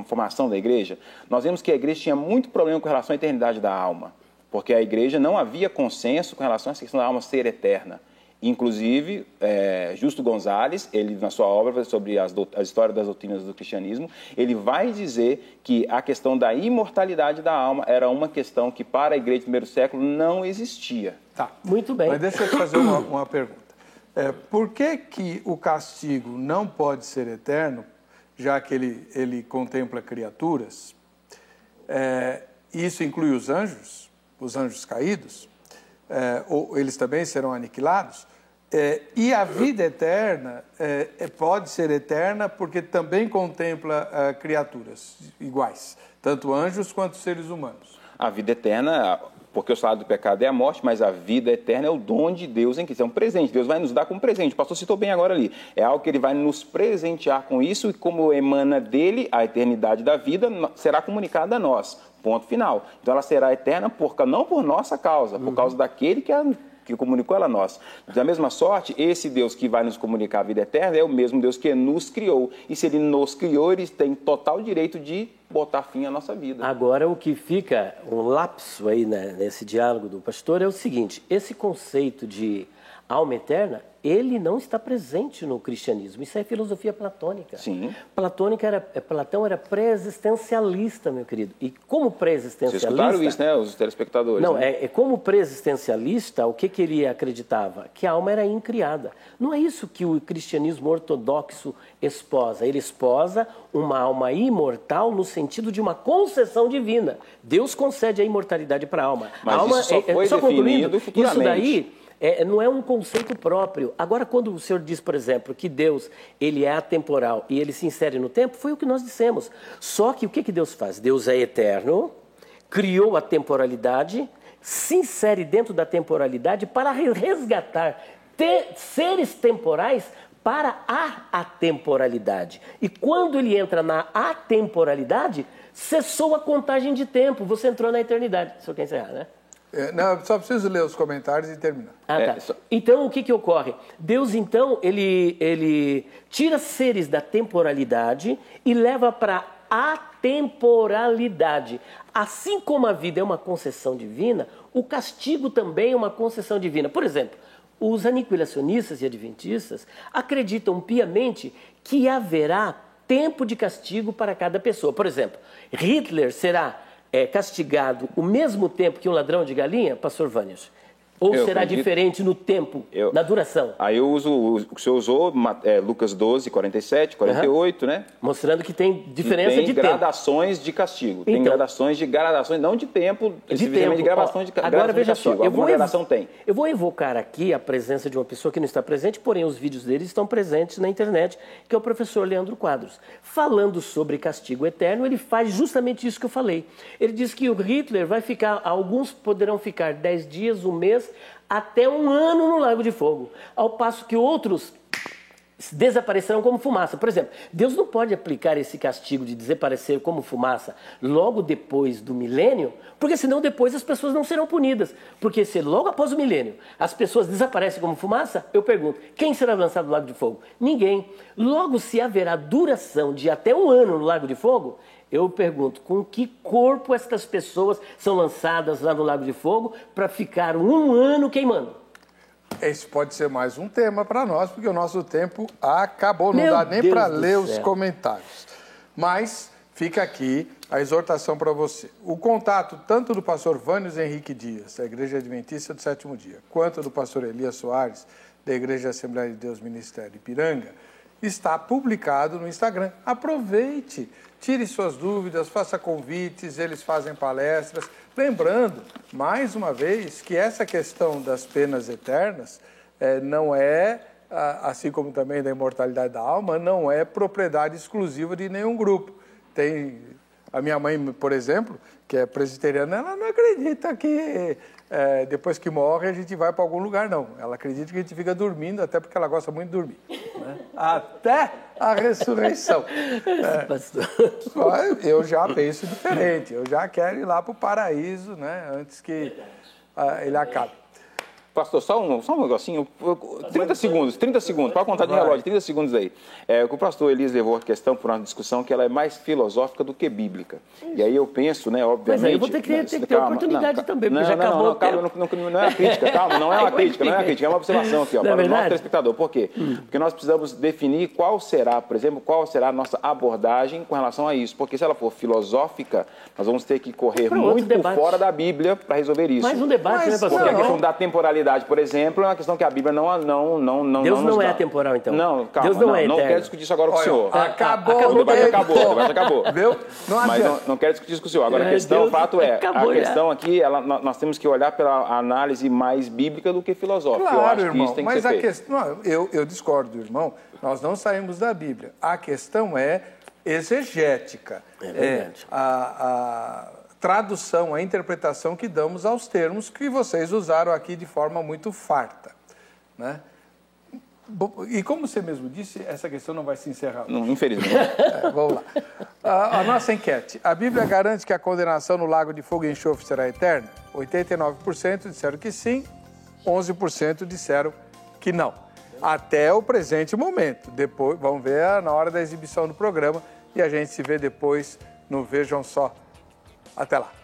formação da igreja, nós vemos que a igreja tinha muito problema com relação à eternidade da alma. Porque a igreja não havia consenso com relação a essa questão da alma ser eterna. Inclusive, é, Justo Gonzalez, ele na sua obra sobre as, a história das doutrinas do cristianismo, ele vai dizer que a questão da imortalidade da alma era uma questão que para a igreja do primeiro século não existia. Tá, muito bem. Mas deixa eu te fazer uma, uma pergunta. É, por que, que o castigo não pode ser eterno, já que ele, ele contempla criaturas? É, isso inclui os anjos, os anjos caídos? É, ou eles também serão aniquilados? É, e a vida eterna é, é, pode ser eterna porque também contempla é, criaturas iguais, tanto anjos quanto seres humanos. A vida eterna, porque o salário do pecado é a morte, mas a vida eterna é o dom de Deus em que é um presente. Deus vai nos dar como presente. O pastor citou bem agora ali. É algo que ele vai nos presentear com isso e como emana dele a eternidade da vida, será comunicada a nós. Ponto final. Então ela será eterna por, não por nossa causa, por uhum. causa daquele que a que comunicou ela a nós. Da mesma sorte, esse Deus que vai nos comunicar a vida eterna é o mesmo Deus que nos criou. E se ele nos criou, ele tem total direito de botar fim à nossa vida. Agora, o que fica um lapso aí né, nesse diálogo do pastor é o seguinte: esse conceito de alma eterna ele não está presente no cristianismo. Isso é filosofia platônica. Sim. Platônica era, é, Platão era pré-existencialista, meu querido. E como pré-existencialista... Vocês escutaram isso, né, os telespectadores? Não, né? é, é, como pré-existencialista, o que, que ele acreditava? Que a alma era incriada. Não é isso que o cristianismo ortodoxo esposa. Ele esposa uma alma imortal no sentido de uma concessão divina. Deus concede a imortalidade para a alma. Mas a alma, isso só foi é, só definido Isso daí é, não é um conceito próprio. Agora, quando o senhor diz, por exemplo, que Deus ele é atemporal e ele se insere no tempo, foi o que nós dissemos. Só que o que, que Deus faz? Deus é eterno, criou a temporalidade, se insere dentro da temporalidade para resgatar seres temporais para a atemporalidade. E quando ele entra na atemporalidade, cessou a contagem de tempo, você entrou na eternidade. Só quer encerrar, né? É, não, só preciso ler os comentários e terminar. Ah, tá. É, só- Então, o que, que ocorre? Deus, então, ele, ele tira seres da temporalidade e leva para a temporalidade. Assim como a vida é uma concessão divina, o castigo também é uma concessão divina. Por exemplo, os aniquilacionistas e adventistas acreditam piamente que haverá tempo de castigo para cada pessoa. Por exemplo, Hitler será é, castigado o mesmo tempo que um ladrão de galinha, pastor Vânios? Ou Eu será acredito- diferente no tempo, Eu- na duração? Aí eu uso o que o senhor usou, é, Lucas 12, 47, 48, né? Mostrando que tem diferença tem de tempo. gradações de castigo. tem Então- gradações de gradações, não de tempo, de tempo. de gradações de, Ó, ca- Agora veja só, castigo. eu vou, gradação tem. eu vou evocar aqui a presença de uma pessoa que não está presente, porém os vídeos dele estão presentes na internet, que é o professor Leandro Quadros. Falando sobre castigo eterno, ele faz justamente isso que eu falei. Ele diz que o Hitler vai ficar, alguns poderão ficar 10 dias, um mês, até um ano no Lago de Fogo, ao passo que outros desaparecerão como fumaça. Por exemplo, Deus não pode aplicar esse castigo de desaparecer como fumaça logo depois do milênio, porque senão depois as pessoas não serão punidas. Porque se logo após o milênio as pessoas desaparecem como fumaça, eu pergunto, quem será lançado no lago de fogo? Ninguém. Logo, se haverá duração de até um ano no lago de fogo, eu pergunto, com que corpo estas pessoas são lançadas lá no lago de fogo para ficar um ano queimando? Esse pode ser mais um tema para nós, porque o nosso tempo acabou. Não Meu dá nem para ler os comentários. Mas fica aqui a exortação para você. O contato tanto do pastor Vânios Henrique Dias, da Igreja Adventista do Sétimo Dia, quanto do pastor Elias Soares, da Igreja Assembleia de Deus Ministério Ipiranga, está publicado no Instagram. Aproveite, tire suas dúvidas, faça convites, eles fazem palestras. Lembrando, mais uma vez, que essa questão das penas eternas eh, não é, assim como também da imortalidade da alma, não é propriedade exclusiva de nenhum grupo. Tem a minha mãe, por exemplo, que é presbiteriana, ela não acredita que eh, depois que morre a gente vai para algum lugar, não. Ela acredita que a gente fica dormindo, até porque ela gosta muito de dormir. né? Até a ressurreição. Pastor. Só Eu já penso diferente. Eu já quero ir lá para o paraíso, né? Antes que ah, ele acabe. Pastor, só um, só um negocinho. 30 segundos, 30 segundos, pode contar de relógio, 30 segundos aí. É, o pastor Elias levou a questão por uma discussão que ela é mais filosófica do que bíblica. E aí eu penso, né, obviamente... Mas aí eu vou ter que- Não, ter que ter oportunidade também, porque não, já não, acabou não, calma, não, não, não é uma crítica, calma, não é uma crítica, não é uma crítica, é uma observação aqui, ó, Não é para o nosso telespectador. Por quê? Porque nós precisamos definir qual será, por exemplo, qual será a nossa abordagem com relação a isso. Porque se ela for filosófica, nós vamos ter que correr Para muito debate. fora da Bíblia para resolver isso. Mais um debate, Mas, né, Porque pastor? a Não. questão da temporalidade, por exemplo, é uma questão que a Bíblia não não não não Deus não não é dá. atemporal, então. Não, calma, Deus não não, é não eterno. quero discutir isso agora com o senhor. Olha, acabou, acabou o debate acabou, o debate acabou. Viu? Não Mas não, não quero discutir isso com o senhor. Agora, a Ai, questão, Deus, o fato é, acabou a já. questão aqui, ela, nó- nós temos que olhar pela análise mais bíblica do que filosófica. Eu Claro, acho que irmão, isso tem que mas ser a feito. questão. não, Eu, eu discordo do irmão, nós não saímos da Bíblia. A questão é exegética. É verdade. a, a tradução, a interpretação que damos aos termos que vocês usaram aqui de forma muito farta. Né? E como você mesmo disse, essa questão não vai se encerrar. Não, infelizmente. É, vamos lá. A, a nossa enquete. A Bíblia garante que a condenação no lago de fogo e enxofre será eterna? 89% disseram que sim, 11% disseram que não. Até o presente momento. Depois, vamos ver na hora da exibição do programa e a gente se vê depois no Vejam Só. Até lá.